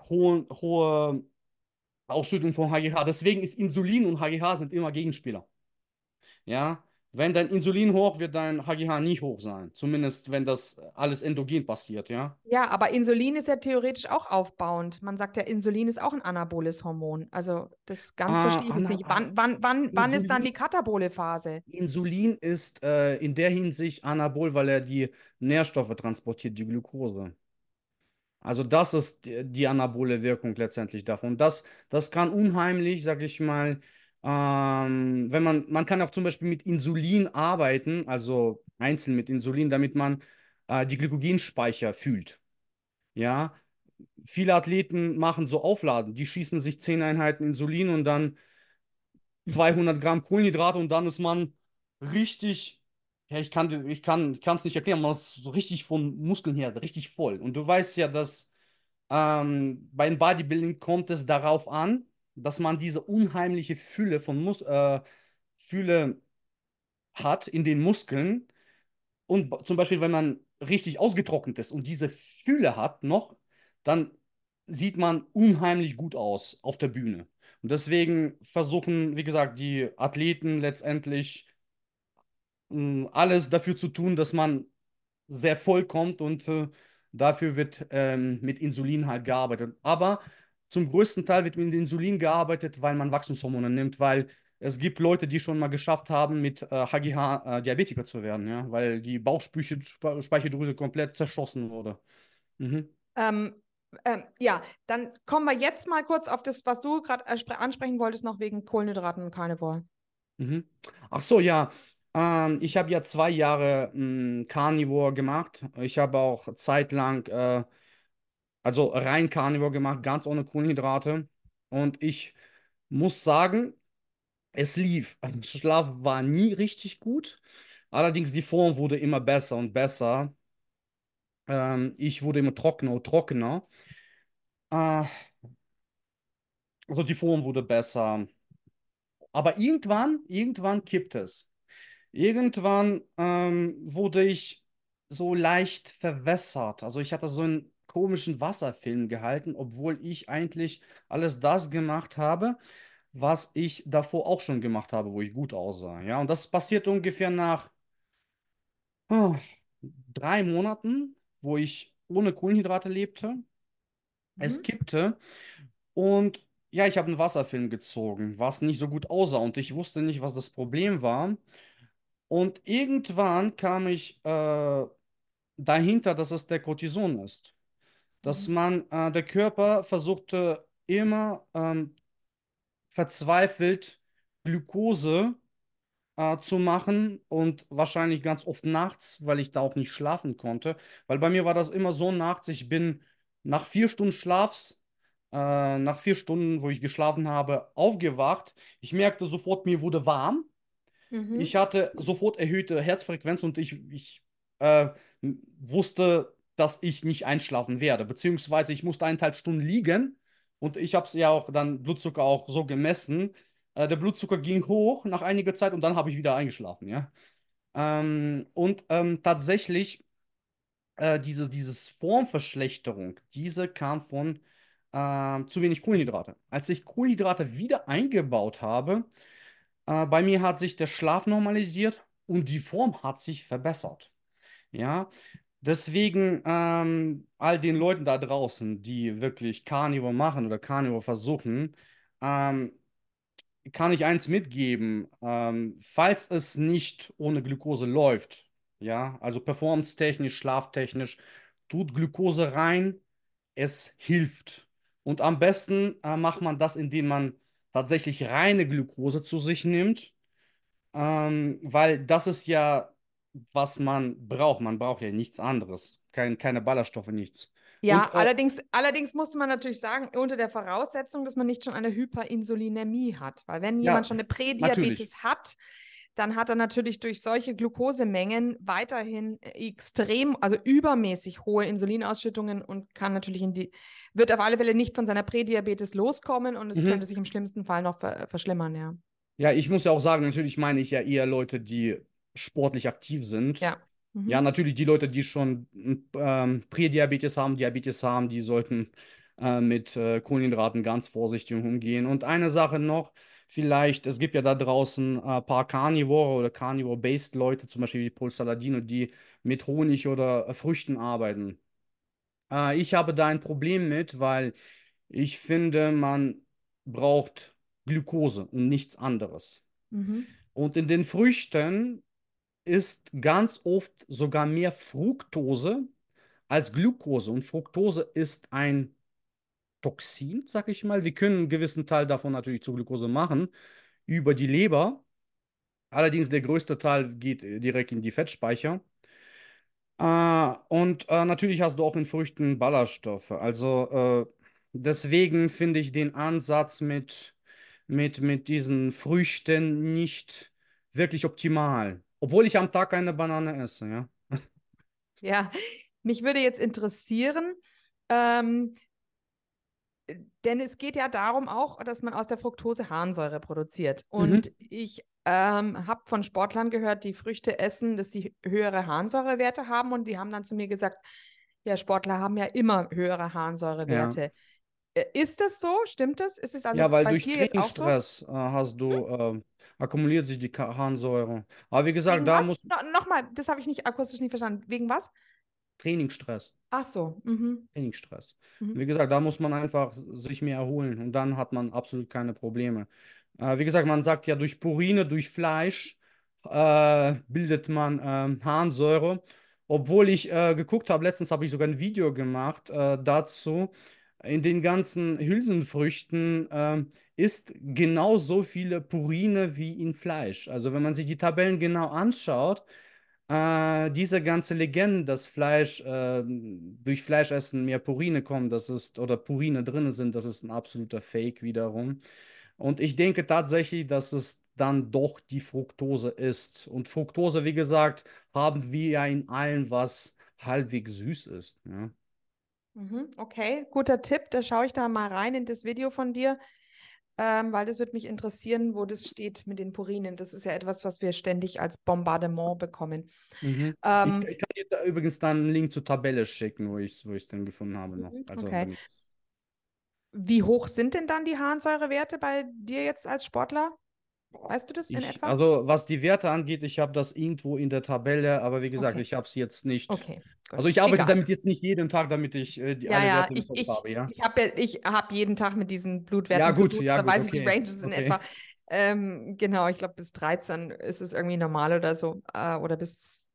hohe, hohe Ausschüttung von HGH. Deswegen ist Insulin und HGH sind immer Gegenspieler. Ja, Wenn dein Insulin hoch, wird dein HGH nicht hoch sein. Zumindest, wenn das alles endogen passiert, ja. Ja, aber Insulin ist ja theoretisch auch aufbauend. Man sagt ja, Insulin ist auch ein anaboles Hormon. Also das ganz Ah, verstehe ich ana- nicht. Wann, wann, wann, wann ist dann Insulin- die katabole Phase? Insulin ist äh, in der Hinsicht anabol, weil er die Nährstoffe transportiert, die Glucose. Also das ist die, die anabole Wirkung letztendlich davon. Das, das kann unheimlich, sag ich mal, ähm, wenn man, man kann auch zum Beispiel mit Insulin arbeiten, also einzeln mit Insulin, damit man äh, die Glykogenspeicher fühlt. Ja, viele Athleten machen so Aufladen, die schießen sich 10 Einheiten Insulin und dann 200 Gramm Kohlenhydrate und dann ist man richtig, ja, ich kann, ich kann, es nicht erklären, man ist so richtig von Muskeln her, richtig voll. Und du weißt ja, dass ähm, beim Bodybuilding kommt es darauf an, dass man diese unheimliche Fülle von Mus äh, Fülle hat in den Muskeln. Und zum Beispiel, wenn man richtig ausgetrocknet ist und diese Fülle hat noch, dann sieht man unheimlich gut aus auf der Bühne. Und deswegen versuchen, wie gesagt, die Athleten letztendlich mh, alles dafür zu tun, dass man sehr voll kommt und äh, dafür wird ähm, mit Insulin halt gearbeitet. Aber zum größten Teil wird mit Insulin gearbeitet, weil man Wachstumshormone nimmt, weil es gibt Leute, die schon mal geschafft haben, mit äh, HGH äh, Diabetiker zu werden, ja, weil die Bauchspeicheldrüse komplett zerschossen wurde. Mhm. Ähm, ähm, ja, dann kommen wir jetzt mal kurz auf das, was du gerade ansprechen wolltest, noch wegen Kohlenhydraten und Carnivore. Mhm. Ach so, ja. Ähm, ich habe ja zwei Jahre mh, Carnivore gemacht. Ich habe auch zeitlang, äh, also rein Carnivore gemacht, ganz ohne Kohlenhydrate. Und ich muss sagen, es lief. Also Schlaf war nie richtig gut. Allerdings die Form wurde immer besser und besser. Ähm, ich wurde immer trockener und trockener. Äh, also die Form wurde besser. Aber irgendwann, irgendwann kippt es. Irgendwann ähm, wurde ich so leicht verwässert. Also ich hatte so einen komischen Wasserfilm gehalten, obwohl ich eigentlich alles das gemacht habe, was ich davor auch schon gemacht habe, wo ich gut aussah. Ja, und das passiert ungefähr nach ah, drei Monaten, wo ich ohne Kohlenhydrate lebte. Es Mhm. kippte und ja, ich habe einen Wasserfilm gezogen, was nicht so gut aussah und ich wusste nicht, was das Problem war. Und irgendwann kam ich äh, dahinter, dass es der Cortison ist. Dass man, äh, der Körper versuchte immer ähm, verzweifelt Glukose äh, zu machen und wahrscheinlich ganz oft nachts, weil ich da auch nicht schlafen konnte. Weil bei mir war das immer so nachts, ich bin nach vier Stunden Schlafs, äh, nach vier Stunden, wo ich geschlafen habe, aufgewacht. Ich merkte sofort, mir wurde warm. Mhm. Ich hatte sofort erhöhte Herzfrequenz und ich, ich äh, wusste, dass ich nicht einschlafen werde. Beziehungsweise ich musste eineinhalb Stunden liegen und ich habe es ja auch dann Blutzucker auch so gemessen. Äh, der Blutzucker ging hoch nach einiger Zeit und dann habe ich wieder eingeschlafen, ja. Ähm, und ähm, tatsächlich äh, diese dieses Formverschlechterung, diese kam von äh, zu wenig Kohlenhydrate. Als ich Kohlenhydrate wieder eingebaut habe, äh, bei mir hat sich der Schlaf normalisiert und die Form hat sich verbessert. Ja, deswegen ähm, all den Leuten da draußen, die wirklich Carnivore machen oder Carnivore versuchen, ähm, kann ich eins mitgeben. Ähm, falls es nicht ohne Glucose läuft, ja, also performance-technisch, schlaftechnisch, tut Glucose rein, es hilft. Und am besten äh, macht man das, indem man tatsächlich reine Glucose zu sich nimmt, ähm, weil das ist ja, was man braucht. Man braucht ja nichts anderes. Kein, keine Ballaststoffe, nichts. Ja, Und, äh, allerdings, allerdings musste man natürlich sagen, unter der Voraussetzung, dass man nicht schon eine Hyperinsulinämie hat. Weil wenn Ja, jemand schon eine Prädiabetes hat, dann hat er natürlich durch solche Glukosemengen weiterhin extrem, also übermäßig hohe Insulinausschüttungen und kann natürlich in die, wird auf alle Fälle nicht von seiner Prädiabetes loskommen und es Mhm. könnte sich im schlimmsten Fall noch ver verschlimmern, ja. Ja, ich muss ja auch sagen, natürlich meine ich ja eher Leute, die sportlich aktiv sind. Ja. Mhm. Ja, natürlich die Leute, die schon ähm, Prädiabetes haben, Diabetes haben, die sollten äh, mit äh, Kohlenhydraten ganz vorsichtig umgehen. Und eine Sache noch, vielleicht, es gibt ja da draußen ein äh, paar Carnivore oder Carnivore-based Leute, zum Beispiel wie Paul Saladino, die mit Honig oder äh, Früchten arbeiten. Äh, ich habe da ein Problem mit, weil ich finde, man braucht Glucose und nichts anderes. Mhm. Und in den Früchten ist ganz oft sogar mehr Fructose als Glucose. Und Fructose ist ein Toxin, sag ich mal. Wir können einen gewissen Teil davon natürlich zu Glucose machen über die Leber. Allerdings der größte Teil geht direkt in die Fettspeicher. Äh, und äh, natürlich hast du auch in Früchten Ballaststoffe. Also äh, deswegen finde ich den Ansatz mit, mit, mit diesen Früchten nicht wirklich optimal. Obwohl ich am Tag eine Banane esse, ja. Ja, mich würde jetzt interessieren, ähm, denn es geht ja darum auch, dass man aus der Fructose Harnsäure produziert. Und Mhm. ich ähm, habe von Sportlern gehört, die Früchte essen, dass sie höhere Harnsäurewerte haben. Und die haben dann zu mir gesagt, ja, Sportler haben ja immer höhere Harnsäurewerte. Äh, Ist das so? Stimmt das? Ist es also Ja, weil bei durch auch so? Trainingsstress äh, hast du, äh, akkumuliert sich die Harnsäure. Aber wie gesagt, Wegen da was? muss No, Nochmal, das habe ich nicht akustisch nicht verstanden. Wegen was? Trainingsstress. Ach so. Mhm. Trainingsstress. Mhm. Wie gesagt, da muss man einfach sich mehr erholen und dann hat man absolut keine Probleme. Äh, wie gesagt, man sagt ja, durch Purine, durch Fleisch äh, bildet man ähm, Harnsäure. Obwohl ich äh, geguckt habe, letztens habe ich sogar ein Video gemacht äh, dazu. In den ganzen Hülsenfrüchten ähm, ist genauso viele Purine wie in Fleisch. Also wenn man sich die Tabellen genau anschaut, äh, diese ganze Legende, dass Fleisch äh, durch Fleischessen mehr Purine kommen, das ist, oder Purine drin sind, das ist ein absoluter Fake wiederum. Und ich denke tatsächlich, dass es dann doch die Fructose ist. Und Fructose, wie gesagt, haben wir ja in allem, was halbwegs süß ist. Ja. Mhm. Okay, guter Tipp. Da schaue ich da mal rein in das Video von dir, ähm, weil das wird mich interessieren, wo das steht mit den Purinen. Das ist ja etwas, was wir ständig als Bombardement bekommen. Mhm. Ähm, Ich, ich kann dir da übrigens dann einen Link zur Tabelle schicken, wo ich es wo ich's denn gefunden habe noch. Mhm, Also, okay. Wie hoch sind denn dann die Harnsäurewerte bei dir jetzt als Sportler? Weißt du das in Ich, etwa? also was die Werte angeht, ich habe das irgendwo in der Tabelle, aber wie gesagt, Okay. ich habe es jetzt nicht. Okay. Also ich arbeite Egal. damit jetzt nicht jeden Tag, damit ich äh, die Ja, alle ja, Werte ich, ich, habe, ja. ich habe ja, ich hab jeden Tag mit diesen Blutwerten Ja, zu gut, tun, ja, da gut, weiß ich die okay, Ranges in okay. etwa. Ähm, genau, ich glaube, bis 13 ist es irgendwie normal oder so. Äh, oder bis,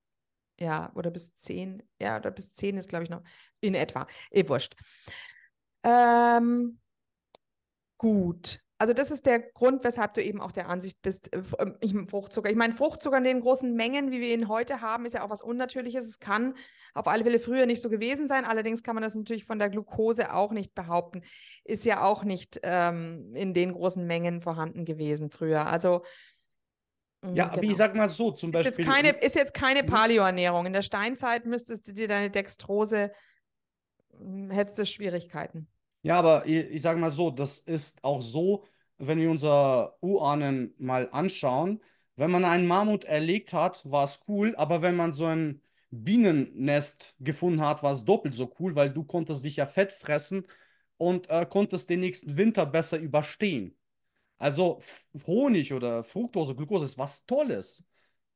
ja, oder bis 10. Ja, oder bis 10 ist, glaube ich, noch in etwa. Eh, wurscht. Ähm, gut. Also das ist der Grund, weshalb du eben auch der Ansicht bist, äh, ähm, ich, Fruchtzucker. Ich meine, Fruchtzucker in den großen Mengen, wie wir ihn heute haben, ist ja auch was Unnatürliches. Es kann auf alle Fälle früher nicht so gewesen sein. Allerdings kann man das natürlich von der Glucose auch nicht behaupten. Ist ja auch nicht ähm, in den großen Mengen vorhanden gewesen früher. Also mm, Ja, aber ich genau. sag mal so, zum Ist jetzt Beispiel. keine, ist jetzt keine. Paleo-Ernährung. In der Steinzeit müsstest du dir deine Dextrose, mm, hättest du Schwierigkeiten. Ja, aber ich, ich sage mal so, das ist auch so, wenn wir unser Urahnen mal anschauen, wenn man einen Mammut erlegt hat, war es cool, aber wenn man so ein Bienennest gefunden hat, war es doppelt so cool, weil du konntest dich ja fett fressen und äh, konntest den nächsten Winter besser überstehen. Also Honig oder Fructose, Glucose ist was Tolles.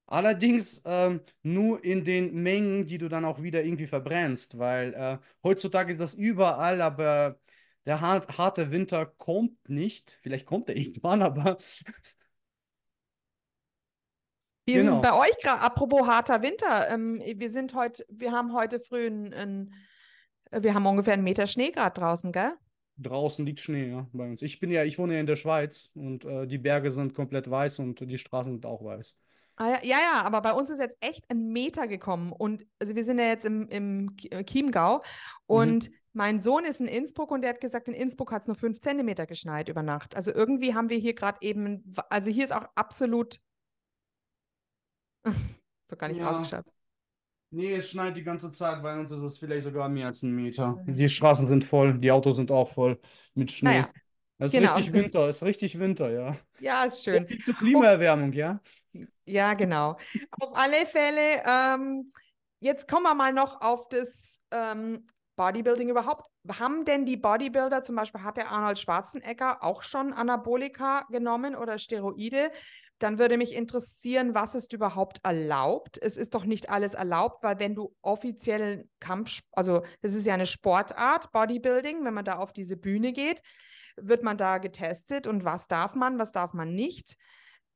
Allerdings ähm, nur in den Mengen, die du dann auch wieder irgendwie verbrennst, weil äh, heutzutage ist das überall, aber der hart, harte Winter kommt nicht. Vielleicht kommt er irgendwann, aber Wie ist es Genau. bei euch gerade? Apropos harter Winter. Ähm, wir sind heute, wir haben heute früh ein, ein, wir haben ungefähr einen Meter Schnee gerade draußen, gell? draußen liegt Schnee, ja, bei uns. Ich bin ja, ich wohne ja in der Schweiz und äh, die Berge sind komplett weiß und die Straßen sind auch weiß. Ah, ja, ja, ja, aber bei uns ist jetzt echt ein Meter gekommen. Und also wir sind ja jetzt im, im äh, Chiemgau. Und mein Sohn ist in Innsbruck und der hat gesagt, in Innsbruck hat es nur fünf Zentimeter geschneit über Nacht. Also irgendwie haben wir hier gerade eben, also hier ist auch absolut so gar nicht Ja. ausgeschaut. Nee, es schneit die ganze Zeit. Bei uns ist es vielleicht sogar mehr als ein Meter. Die Straßen sind voll, die Autos sind auch voll mit Schnee. Naja, Es ist genau. richtig Winter, es ist richtig Winter, ja. ja, ist schön. viel zur Klimaerwärmung, ja. Ja, genau. Auf alle Fälle, ähm, jetzt kommen wir mal noch auf das ähm, Bodybuilding überhaupt? Haben denn die Bodybuilder, zum Beispiel hat der Arnold Schwarzenegger auch schon Anabolika genommen oder Steroide? Dann würde mich interessieren, was ist überhaupt erlaubt? Es ist doch nicht alles erlaubt, weil wenn du offiziellen Kampf, also das ist ja eine Sportart, Bodybuilding, wenn man da auf diese Bühne geht, wird man da getestet und was darf man, was darf man nicht?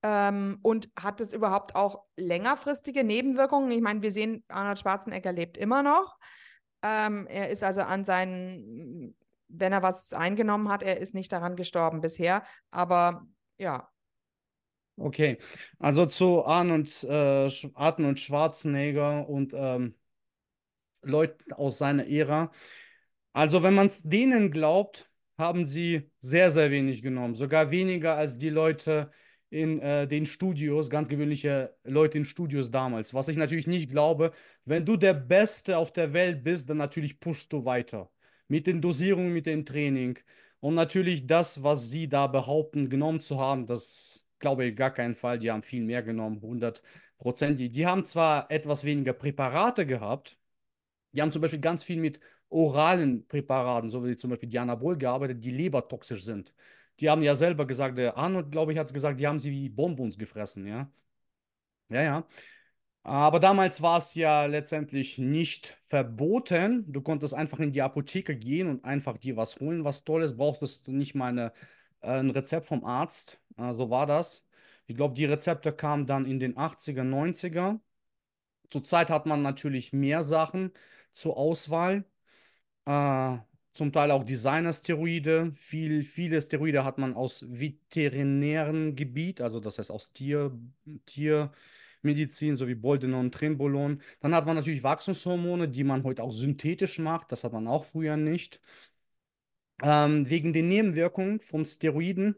Ähm, und hat es überhaupt auch längerfristige Nebenwirkungen? Ich meine, wir sehen, Arnold Schwarzenegger lebt immer noch. Ähm, er ist also an seinen, wenn er was eingenommen hat, er ist nicht daran gestorben bisher. Aber ja. Okay, also zu Arnold, äh, Arnold Schwarzenegger und ähm, Leuten aus seiner Ära. Also, wenn man es denen glaubt, haben sie sehr, sehr wenig genommen. Sogar weniger als die Leute, in äh, den Studios, ganz gewöhnliche Leute in Studios damals. Was ich natürlich nicht glaube, wenn du der Beste auf der Welt bist, dann natürlich pushst du weiter. Mit den Dosierungen, mit dem Training. Und natürlich das, was sie da behaupten, genommen zu haben, das glaube ich gar keinen Fall. Die haben viel mehr genommen, 100 Prozent. Die, die haben zwar etwas weniger Präparate gehabt, die haben zum Beispiel ganz viel mit oralen Präparaten, so wie zum Beispiel Dianabol gearbeitet, die lebertoxisch sind. Die haben ja selber gesagt, der Arnold, glaube ich, hat es gesagt, die haben sie wie Bonbons gefressen, ja. Ja, ja. Aber damals war es ja letztendlich nicht verboten. Du konntest einfach in die Apotheke gehen und einfach dir was holen, was Tolles. Brauchtest du nicht mal eine, äh, ein Rezept vom Arzt. Äh, so war das. Ich glaube, die Rezepte kamen dann in den 80er, 90er. Zurzeit hat man natürlich mehr Sachen zur Auswahl. Äh, zum Teil auch Designer-Steroide. Viel, viele Steroide hat man aus veterinären Gebiet, also das heißt aus Tier, Tiermedizin, so wie Boldenon, Trenbolon. Dann hat man natürlich Wachstumshormone, die man heute auch synthetisch macht. Das hat man auch früher nicht. Ähm, wegen den Nebenwirkungen von Steroiden.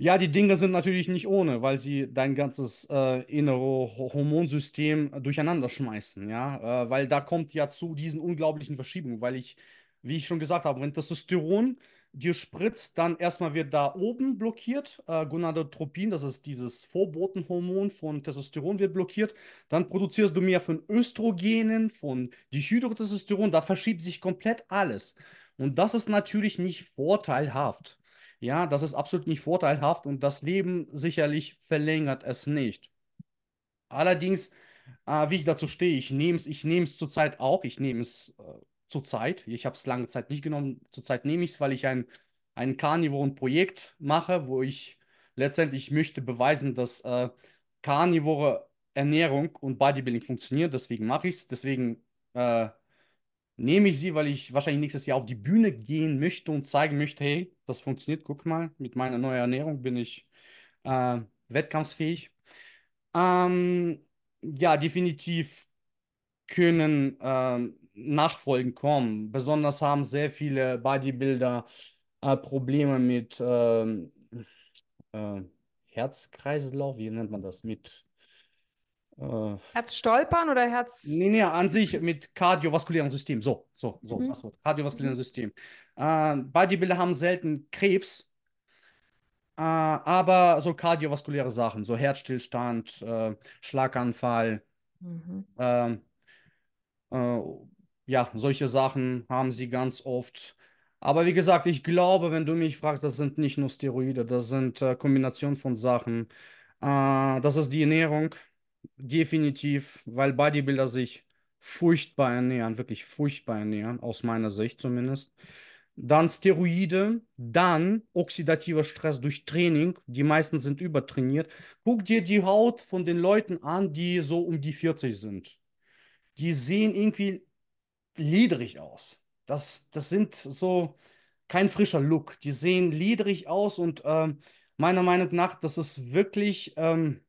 Ja, die Dinge sind natürlich nicht ohne, weil sie dein ganzes äh, innere Hormonsystem durcheinander schmeißen, ja, äh, weil da kommt ja zu diesen unglaublichen Verschiebungen, weil ich wie ich schon gesagt habe, wenn Testosteron dir spritzt, dann erstmal wird da oben blockiert, äh, Gonadotropin, das ist dieses Vorbotenhormon von Testosteron wird blockiert, dann produzierst du mehr von Östrogenen, von Dihydrotestosteron, da verschiebt sich komplett alles. Und das ist natürlich nicht vorteilhaft. Ja, das ist absolut nicht vorteilhaft und das Leben sicherlich verlängert es nicht. Allerdings, äh, wie ich dazu stehe, ich nehme es ich nehme es zurzeit auch, ich nehme es äh, zurzeit. Ich habe es lange Zeit nicht genommen. Zurzeit nehme ich es, weil ich ein, ein Carnivoren-Projekt mache, wo ich letztendlich möchte beweisen, dass äh, Carnivore Ernährung und Bodybuilding funktioniert. Deswegen mache ich es. Deswegen äh, nehme ich sie, weil ich wahrscheinlich nächstes Jahr auf die Bühne gehen möchte und zeigen möchte, hey, das funktioniert. Guck mal, mit meiner neuen Ernährung bin ich äh, wettkampfsfähig. Ähm, ja, definitiv können ähm, Nachfolgen kommen. Besonders haben sehr viele Bodybuilder äh, Probleme mit ähm, äh, Herzkreislauf, wie nennt man das? Mit äh, Herzstolpern oder Herz. Nee, nee, an sich mit kardiovaskulären System. So, so, so, mhm. das Wort. Kardiovaskulären mhm. System. Äh, Bodybuilder haben selten Krebs, äh, aber so kardiovaskuläre Sachen, so Herzstillstand, äh, Schlaganfall, mhm. Ja, solche Sachen haben sie ganz oft. Aber wie gesagt, ich glaube, wenn du mich fragst, das sind nicht nur Steroide, das sind äh, Kombinationen von Sachen. Äh, das ist die Ernährung, definitiv, weil Bodybuilder sich furchtbar ernähren, wirklich furchtbar ernähren, aus meiner Sicht zumindest. Dann Steroide, dann oxidativer Stress durch Training. Die meisten sind übertrainiert. Guck dir die Haut von den Leuten an, die so um die 40 sind. Die sehen irgendwie ledrig aus. Das, das sind so kein frischer Look. Die sehen ledrig aus und ähm, meiner Meinung nach, das ist wirklich ähm,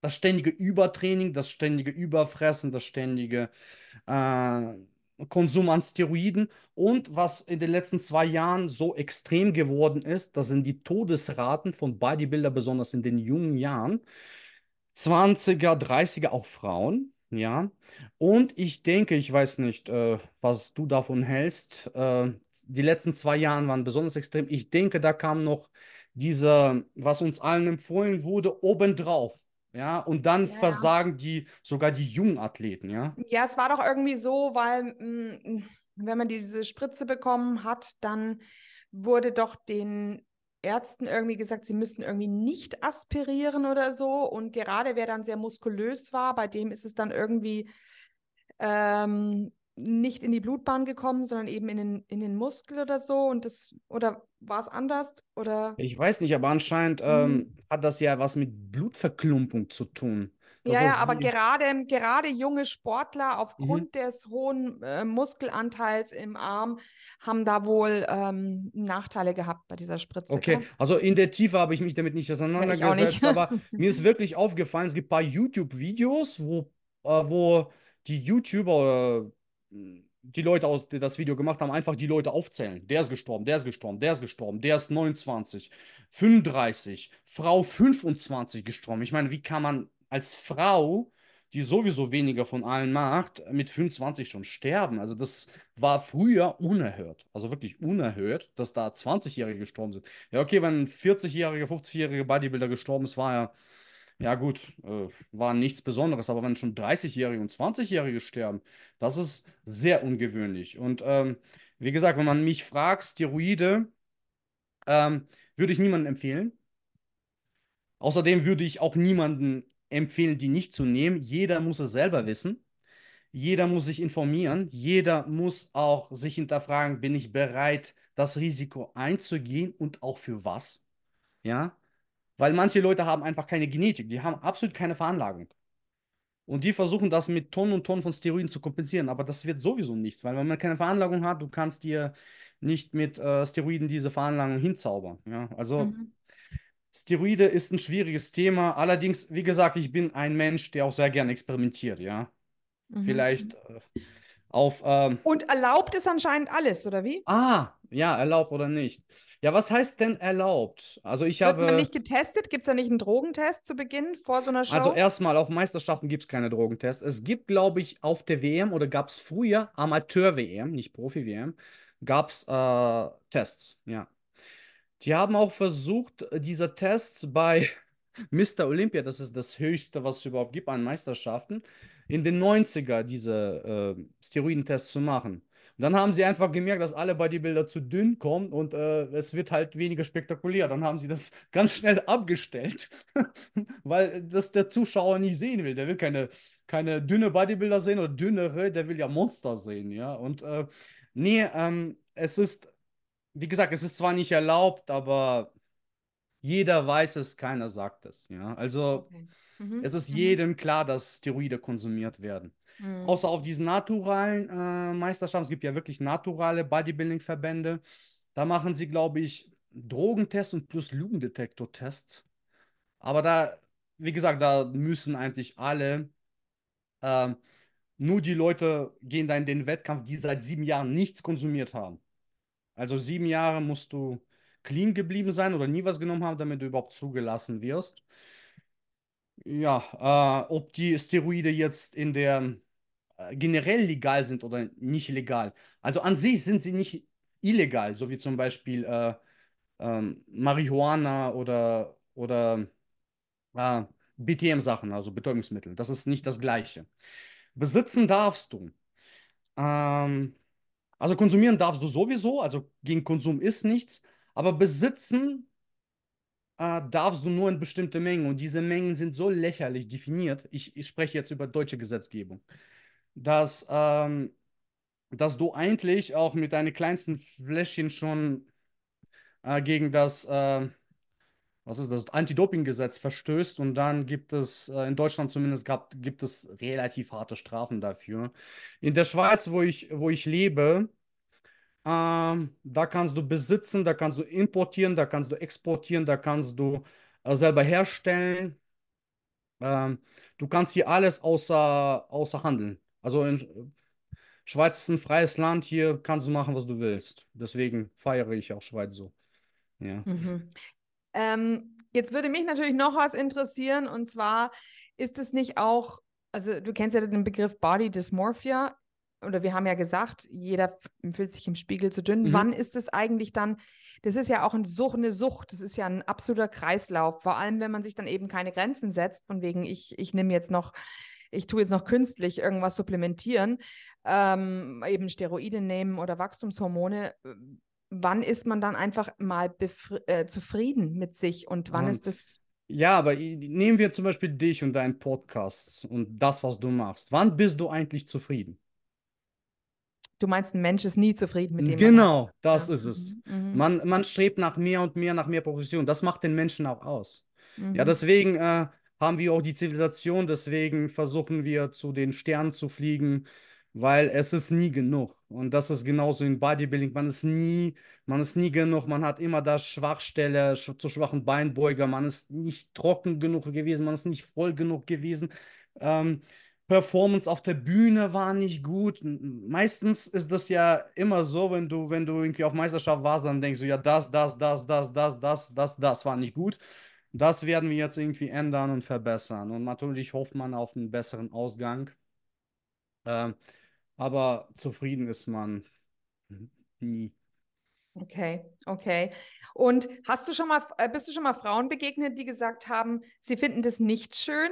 das ständige Übertraining, das ständige Überfressen, das ständige äh, Konsum an Steroiden. Und was in den letzten zwei Jahren so extrem geworden ist, das sind die Todesraten von Bodybuilder, besonders in den jungen Jahren. 20er, 30er, auch Frauen. Ja, und ich denke, ich weiß nicht, äh, was du davon hältst. Äh, die letzten zwei Jahre waren besonders extrem. Ich denke, da kam noch dieser, was uns allen empfohlen wurde, obendrauf. Ja, und dann Ja. versagen die sogar die jungen Athleten, ja. Ja, es war doch irgendwie so, weil mh, wenn man diese Spritze bekommen hat, dann wurde doch den Ärzten irgendwie gesagt, sie müssten irgendwie nicht aspirieren oder so. Und gerade wer dann sehr muskulös war, bei dem ist es dann irgendwie ähm, nicht in die Blutbahn gekommen, sondern eben in den, in den Muskel oder so. Und das, oder war es anders? Oder? Ich weiß nicht, aber anscheinend ähm, mhm. hat das ja was mit Blutverklumpung zu tun. Das ja, ja, aber gerade, gerade junge Sportler aufgrund mhm. des hohen äh, Muskelanteils im Arm haben da wohl ähm, Nachteile gehabt bei dieser Spritze. Okay, ja? also in der Tiefe habe ich mich damit nicht auseinandergesetzt, nicht. aber mir ist wirklich aufgefallen, es gibt ein paar YouTube-Videos, wo, äh, wo die YouTuber oder die Leute aus, die das Video gemacht haben, einfach die Leute aufzählen. Der ist gestorben, der ist gestorben, der ist gestorben, der ist 29, 35, Frau 25 gestorben. Ich meine, wie kann man als Frau, die sowieso weniger von allen macht, mit 25 schon sterben. Also das war früher unerhört. Also wirklich unerhört, dass da 20-Jährige gestorben sind. Ja, okay, wenn ein 40-jähriger, 50-jähriger Bodybuilder gestorben ist, war ja, ja gut, äh, war nichts Besonderes. Aber wenn schon 30-Jährige und 20-Jährige sterben, das ist sehr ungewöhnlich. Und ähm, wie gesagt, wenn man mich fragt, Steroide, ähm, würde ich niemandem empfehlen. Außerdem würde ich auch niemanden empfehlen, die nicht zu nehmen. Jeder muss es selber wissen. Jeder muss sich informieren. Jeder muss auch sich hinterfragen, bin ich bereit, das Risiko einzugehen und auch für was? Ja, weil manche Leute haben einfach keine Genetik, die haben absolut keine Veranlagung. Und die versuchen das mit Tonnen und Tonnen von Steroiden zu kompensieren, aber das wird sowieso nichts, weil wenn man keine Veranlagung hat, du kannst dir nicht mit äh, Steroiden diese Veranlagung hinzaubern. Ja, also mhm. Steroide ist ein schwieriges Thema. Allerdings, wie gesagt, ich bin ein Mensch, der auch sehr gerne experimentiert, ja. Mhm. Vielleicht äh, auf. Ähm, Und erlaubt ist anscheinend alles, oder wie? Ah, ja, erlaubt oder nicht. Ja, was heißt denn erlaubt? Also ich Wird habe. man nicht getestet? Gibt es da nicht einen Drogentest zu Beginn vor so einer Show? Also erstmal auf Meisterschaften gibt es keine Drogentests. Es gibt, glaube ich, auf der WM oder gab es früher Amateur-WM, nicht Profi-WM, gab es äh, Tests, ja. Die haben auch versucht, äh, diese Tests bei Mr. Olympia, das ist das höchste, was es überhaupt gibt an Meisterschaften, in den 90er diese äh, Steroidentests zu machen. Dann haben sie einfach gemerkt, dass alle Bodybuilder zu dünn kommen und äh, es wird halt weniger spektakulär. Dann haben sie das ganz schnell abgestellt, weil das der Zuschauer nicht sehen will. Der will keine, keine dünne Bodybuilder sehen oder dünnere, der will ja Monster sehen, ja. Und äh, nee, ähm, es ist wie gesagt, es ist zwar nicht erlaubt, aber jeder weiß es, keiner sagt es. Ja, also okay. mhm. es ist mhm. jedem klar, dass Steroide konsumiert werden. Mhm. Außer auf diesen naturalen äh, Meisterschaften. Es gibt ja wirklich naturale Bodybuilding-Verbände. Da machen sie, glaube ich, Drogentests und plus Lügendetektor-Tests. Aber da, wie gesagt, da müssen eigentlich alle, äh, nur die Leute gehen da in den Wettkampf, die seit sieben Jahren nichts konsumiert haben. Also sieben Jahre musst du clean geblieben sein oder nie was genommen haben, damit du überhaupt zugelassen wirst. Ja, äh, ob die Steroide jetzt in der äh, generell legal sind oder nicht legal. Also an sich sind sie nicht illegal, so wie zum Beispiel äh, ähm, Marihuana oder, oder äh, BTM-Sachen, also Betäubungsmittel. Das ist nicht das Gleiche. Besitzen darfst du. Ähm, also konsumieren darfst du sowieso, also gegen Konsum ist nichts, aber besitzen äh, darfst du nur in bestimmte Mengen und diese Mengen sind so lächerlich definiert. Ich, ich spreche jetzt über deutsche Gesetzgebung, dass, ähm, dass du eigentlich auch mit deinen kleinsten Fläschchen schon äh, gegen das, äh, was ist das, Anti-Doping-Gesetz verstößt und dann gibt es, äh, in Deutschland zumindest gab, gibt es relativ harte Strafen dafür. In der Schweiz, wo ich, wo ich lebe, ähm, da kannst du besitzen, da kannst du importieren, da kannst du exportieren, da kannst du äh, selber herstellen. Ähm, du kannst hier alles außer, außer handeln. Also in Schweiz ist ein freies Land, hier kannst du machen, was du willst. Deswegen feiere ich auch Schweiz so. Ja. Mhm. Ähm, jetzt würde mich natürlich noch was interessieren und zwar ist es nicht auch, also du kennst ja den Begriff Body Dysmorphia oder wir haben ja gesagt, jeder fühlt sich im Spiegel zu dünn. Mhm. Wann ist es eigentlich dann, das ist ja auch eine Sucht, eine Sucht, das ist ja ein absoluter Kreislauf, vor allem wenn man sich dann eben keine Grenzen setzt, von wegen ich, ich nehme jetzt noch ich tue jetzt noch künstlich irgendwas supplementieren, ähm, eben Steroide nehmen oder Wachstumshormone, wann ist man dann einfach mal äh, zufrieden mit sich und wann um, ist das? Ja, aber nehmen wir zum Beispiel dich und deinen Podcast und das, was du machst. Wann bist du eigentlich zufrieden? Du meinst, ein Mensch ist nie zufrieden mit dem. Genau, das ja. ist es. Mhm. mhm. Man, man strebt nach mehr und mehr, nach mehr Profession. Das macht den Menschen auch aus. Mhm. Ja, deswegen äh, haben wir auch die Zivilisation, deswegen versuchen wir zu den Sternen zu fliegen, weil es ist nie genug. Und das ist genauso in Bodybuilding. Man ist nie, man ist nie genug. Man hat immer da Schwachstelle, zu schwachen Beinbeuger. Man ist nicht trocken genug gewesen. Man ist nicht voll genug gewesen. Ähm, Performance auf der Bühne war nicht gut. Meistens ist das ja immer so, wenn du, wenn du irgendwie auf Meisterschaft warst, dann denkst du, ja, das, das, das, das, das, das, das, das war nicht gut. Das werden wir jetzt irgendwie ändern und verbessern. Und natürlich hofft man auf einen besseren Ausgang. Ähm, aber zufrieden ist man nie. Okay, okay. Und hast du schon mal, äh, bist du schon mal Frauen begegnet, die gesagt haben, sie finden das nicht schön?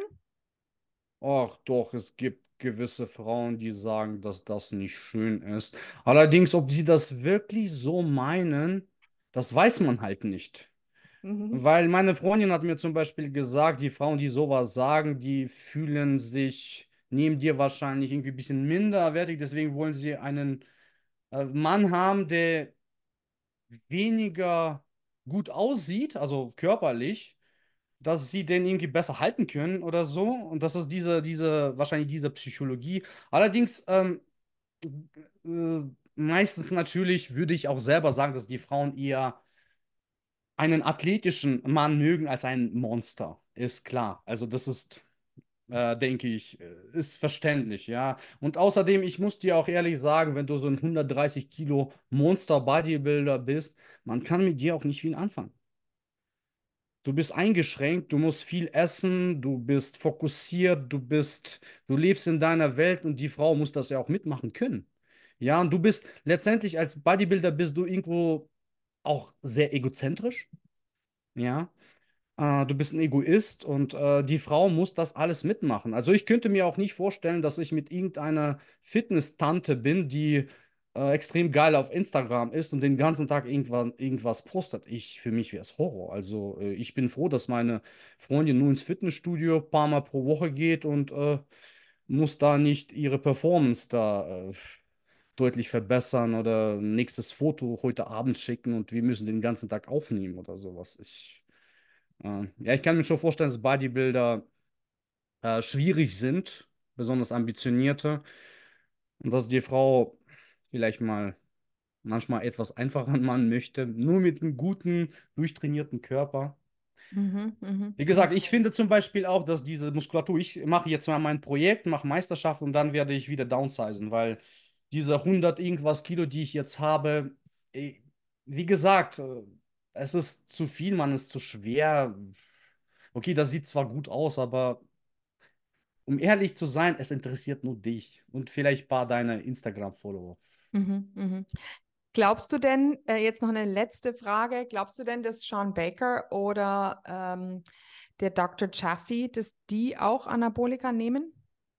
Ach doch, es gibt gewisse Frauen, die sagen, dass das nicht schön ist. Allerdings, ob sie das wirklich so meinen, das weiß man halt nicht. Mhm. Weil meine Freundin hat mir zum Beispiel gesagt, die Frauen, die sowas sagen, die fühlen sich neben dir wahrscheinlich irgendwie ein bisschen minderwertig. Deswegen wollen sie einen äh, Mann haben, der weniger gut aussieht, also körperlich, dass sie den irgendwie besser halten können oder so. Und das ist diese, diese, wahrscheinlich diese Psychologie. Allerdings, ähm, äh, meistens natürlich würde ich auch selber sagen, dass die Frauen eher einen athletischen Mann mögen als ein Monster, ist klar. Also das ist, äh, denke ich, äh, ist verständlich, ja. Und außerdem, ich muss dir auch ehrlich sagen, wenn du so ein 130 Kilo Monster-Bodybuilder bist, man kann mit dir auch nicht viel anfangen. Du bist eingeschränkt, du musst viel essen, du bist fokussiert, du bist, du lebst in deiner Welt und die Frau muss das ja auch mitmachen können. Ja, und du bist letztendlich als Bodybuilder bist du irgendwo auch sehr egozentrisch. Ja. Äh, du bist ein Egoist und äh, die Frau muss das alles mitmachen. Also ich könnte mir auch nicht vorstellen, dass ich mit irgendeiner Fitness-Tante bin, die äh, extrem geil auf Instagram ist und den ganzen Tag irgendwann, irgendwas postet. Ich, für mich wäre es Horror. Also äh, ich bin froh, dass meine Freundin nur ins Fitnessstudio ein paar Mal pro Woche geht und äh, muss da nicht ihre Performance da äh, deutlich verbessern oder nächstes Foto heute Abend schicken und wir müssen den ganzen Tag aufnehmen oder sowas. Ich, äh, ja, ich kann mir schon vorstellen, dass Bodybuilder äh, schwierig sind, besonders ambitionierte und dass die Frau vielleicht mal manchmal etwas einfacher Mann möchte, nur mit einem guten, durchtrainierten Körper. Mhm, mh. Wie gesagt, ich finde zum Beispiel auch, dass diese Muskulatur, ich mache jetzt mal mein Projekt, mache Meisterschaft und dann werde ich wieder downsizen, weil diese 100 irgendwas Kilo, die ich jetzt habe, wie gesagt, äh, es ist zu viel, man ist zu schwer. Okay, das sieht zwar gut aus, aber um ehrlich zu sein, es interessiert nur dich und vielleicht ein paar deiner Instagram-Follower. Mhm, mh. Glaubst du denn, äh, jetzt noch eine letzte Frage, glaubst du denn, dass Sean Baker oder ähm, der Dr. Chaffee, dass die auch Anabolika nehmen?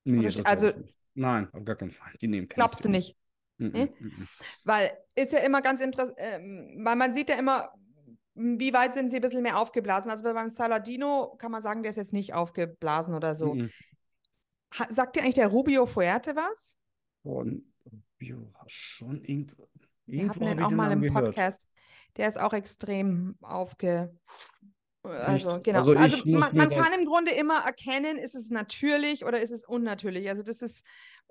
Nee, also Nein, auf gar keinen Fall. Die nehmen kein Glaubst du nicht? Mm -mm, mm weil ist ja immer ganz interessant, äh, weil man sieht ja immer, wie weit sind sie ein bisschen mehr aufgeblasen. Also beim Saladino kann man sagen, der ist jetzt nicht aufgeblasen oder so. Ha, sagt dir eigentlich der Rubio Fuerte was? Von Rubio schon irgendwo. Wir hatten den auch mal im Podcast. Der ist auch extrem aufge also, Nicht. genau. Also, also man, man kann im Grunde immer erkennen, ist es natürlich oder ist es unnatürlich. Also das ist,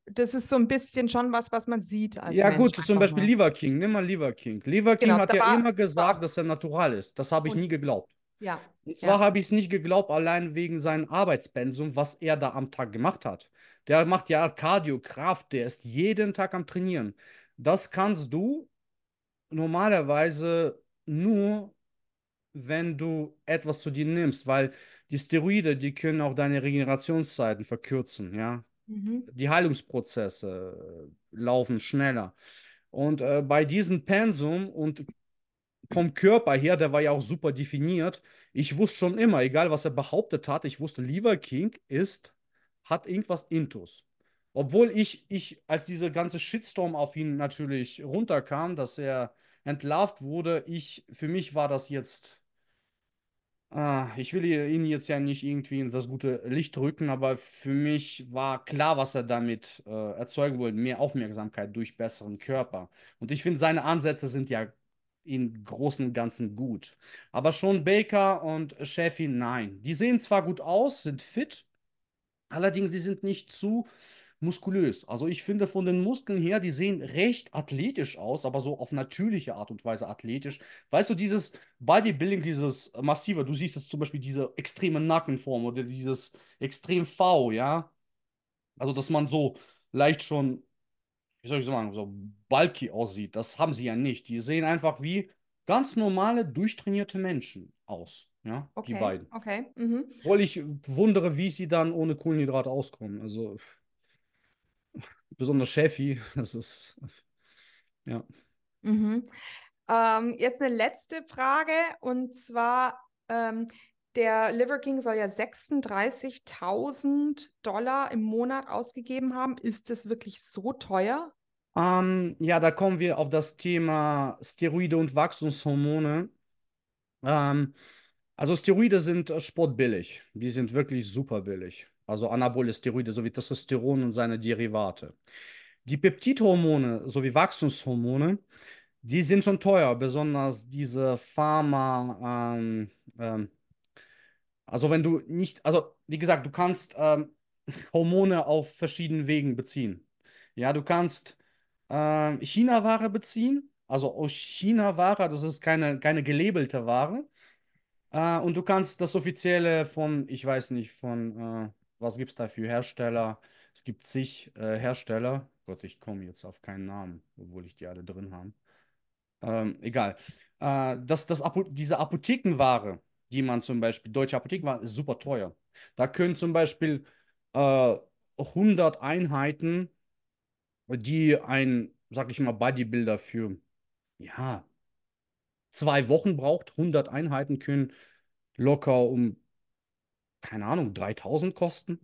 das ist so ein bisschen schon was, was man sieht. ja, Mensch. gut, zum Beispiel Liver King. Nimm mal Liver King. Liver King genau, hat ja immer gesagt, dass er natural ist. Das habe ich nie geglaubt. Ja. Und zwar ja. habe ich es nicht geglaubt, allein wegen seinem Arbeitspensum, was er da am Tag gemacht hat. Der macht ja Cardio, Kraft, der ist jeden Tag am Trainieren. Das kannst du normalerweise nur wenn du etwas zu dir nimmst, weil die Steroide, die können auch deine Regenerationszeiten verkürzen, ja. Mhm. Die Heilungsprozesse äh, laufen schneller. Und äh, bei diesem Pensum und vom Körper her, der war ja auch super definiert. Ich wusste schon immer, egal was er behauptet hat, ich wusste, Liver King ist hat irgendwas Intus. Obwohl ich, ich, als diese ganze Shitstorm auf ihn natürlich runterkam, dass er entlarvt wurde, ich, für mich war das jetzt Ah, ich will ihn jetzt ja nicht irgendwie in das gute Licht rücken, aber für mich war klar, was er damit äh, erzeugen wollte. Mehr Aufmerksamkeit durch besseren Körper. Und ich finde, seine Ansätze sind ja im Großen und Ganzen gut. Aber schon Baker und Sheffield, nein. Die sehen zwar gut aus, sind fit, allerdings die sind nicht zu muskulös. Also ich finde von den Muskeln her, die sehen recht athletisch aus, aber so auf natürliche Art und Weise athletisch. Weißt du, dieses Bodybuilding, dieses massive, du siehst jetzt zum Beispiel diese extreme Nackenform oder dieses extrem V, ja? Also, dass man so leicht schon, wie soll ich sagen, so bulky aussieht. Das haben sie ja nicht. Die sehen einfach wie ganz normale, durchtrainierte Menschen aus. Ja, Okay, die beiden. okay. Mhm. Obwohl ich wundere, wie sie dann ohne Kohlenhydrate auskommen. Also besonders Chefy, das ist, ja. Mhm. Ähm, jetzt eine letzte Frage und zwar ähm, der Liver King soll ja 36.000 Dollar im Monat ausgegeben haben. Ist das wirklich so teuer? Ähm, ja, da kommen wir auf das Thema Steroide und Wachstumshormone. Ähm, also Steroide sind äh, sportbillig. Die sind wirklich super billig. Also anabole Steroide sowie Testosteron und seine Derivate. Die Peptidhormone sowie Wachstumshormone, die sind schon teuer, besonders diese Pharma, ähm, ähm, also wenn du nicht, also wie gesagt, du kannst ähm, Hormone auf verschiedenen Wegen beziehen. Ja, du kannst ähm, China-Ware beziehen, also aus China-Ware, das ist keine, keine gelabelte Ware. Äh, und du kannst das offizielle von, ich weiß nicht, von, äh, was gibt es da für Hersteller? Es gibt zig äh, Hersteller. Gott, ich komme jetzt auf keinen Namen, obwohl ich die alle drin habe. Ähm, egal. Äh, das, das Apo diese Apothekenware, die man zum Beispiel, deutsche Apothekenware, ist super teuer. Da können zum Beispiel äh, 100 Einheiten, die ein, sag ich mal, Bodybuilder für, ja, zwei Wochen braucht, 100 Einheiten können locker um, keine Ahnung, 3000 kosten.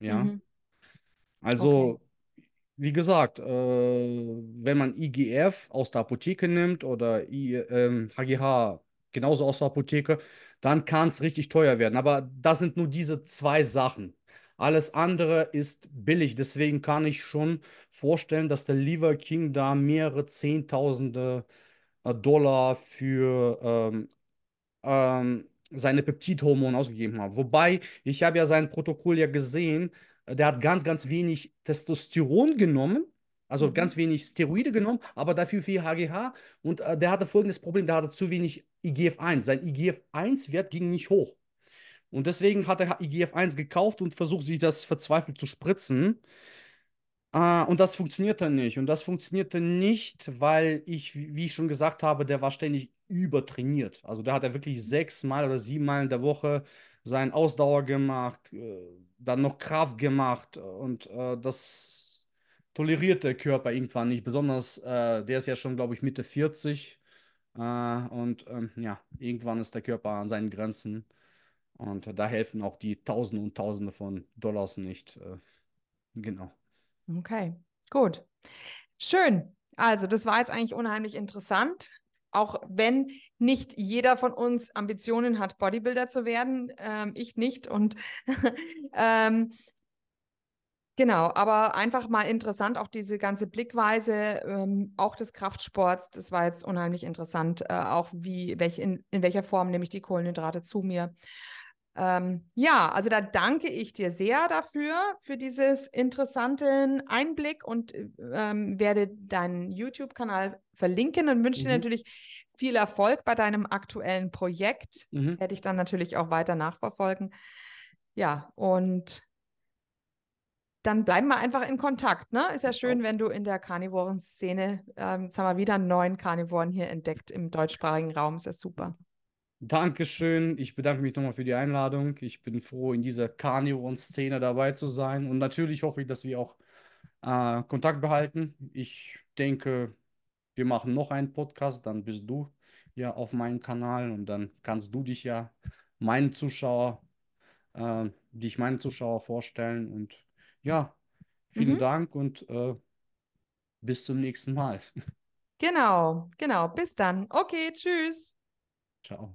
Ja. Mhm. Okay. Also, wie gesagt, äh, wenn man IGF aus der Apotheke nimmt oder I, ähm, HGH genauso aus der Apotheke, dann kann es richtig teuer werden. Aber das sind nur diese zwei Sachen. Alles andere ist billig. Deswegen kann ich schon vorstellen, dass der Liver King da mehrere Zehntausende äh, Dollar für ähm, ähm, seine Peptidhormone ausgegeben hat. Wobei, ich habe ja sein Protokoll ja gesehen, äh, der hat ganz, ganz wenig Testosteron genommen, also Mhm. ganz wenig Steroide genommen, aber dafür viel HGH. Und äh, der hatte folgendes Problem, der hatte zu wenig IGF-1. Sein IGF-1-Wert ging nicht hoch. Und deswegen hat er IGF-1 gekauft und versucht, sich das verzweifelt zu spritzen. Ah, und das funktionierte nicht. Und das funktionierte nicht, weil ich, wie ich schon gesagt habe, der war ständig übertrainiert. Also da hat er wirklich sechsmal oder siebenmal in der Woche seinen Ausdauer gemacht, äh, dann noch Kraft gemacht und äh, das toleriert der Körper irgendwann nicht. Besonders, äh, der ist ja schon, glaube ich, Mitte 40 äh, und ähm, ja, irgendwann ist der Körper an seinen Grenzen und da helfen auch die Tausende und Tausende von Dollars nicht. Äh, genau. Okay, gut. Schön. Also, das war jetzt eigentlich unheimlich interessant. Auch wenn nicht jeder von uns Ambitionen hat, Bodybuilder zu werden, ähm, ich nicht. Und ähm, genau, aber einfach mal interessant, auch diese ganze Blickweise, ähm, auch des Kraftsports, das war jetzt unheimlich interessant, äh, auch wie, welch, in, in welcher Form nehme ich die Kohlenhydrate zu mir. Ähm, ja, also da danke ich dir sehr dafür, für dieses interessanten Einblick und ähm, werde deinen YouTube-Kanal verlinken und wünsche dir Mhm. natürlich viel Erfolg bei deinem aktuellen Projekt. Mhm. Werde ich dann natürlich auch weiter nachverfolgen. Ja, und dann bleiben wir einfach in Kontakt. Ne? Ist ja schön, wenn du in der Karnivoren-Szene, ähm, jetzt haben wir wieder einen neuen Karnivoren hier entdeckt im deutschsprachigen Raum. Ist ja super. Dankeschön. Ich bedanke mich nochmal für die Einladung. Ich bin froh, in dieser Carnivore-Szene dabei zu sein. Und natürlich hoffe ich, dass wir auch äh, Kontakt behalten. Ich denke, wir machen noch einen Podcast, dann bist du ja auf meinem Kanal und dann kannst du dich ja meinen Zuschauer äh, die ich meinen Zuschauer vorstellen. Und ja, vielen Mhm. Dank und äh, bis zum nächsten Mal. Genau, genau. Bis dann. Okay, tschüss. Ciao.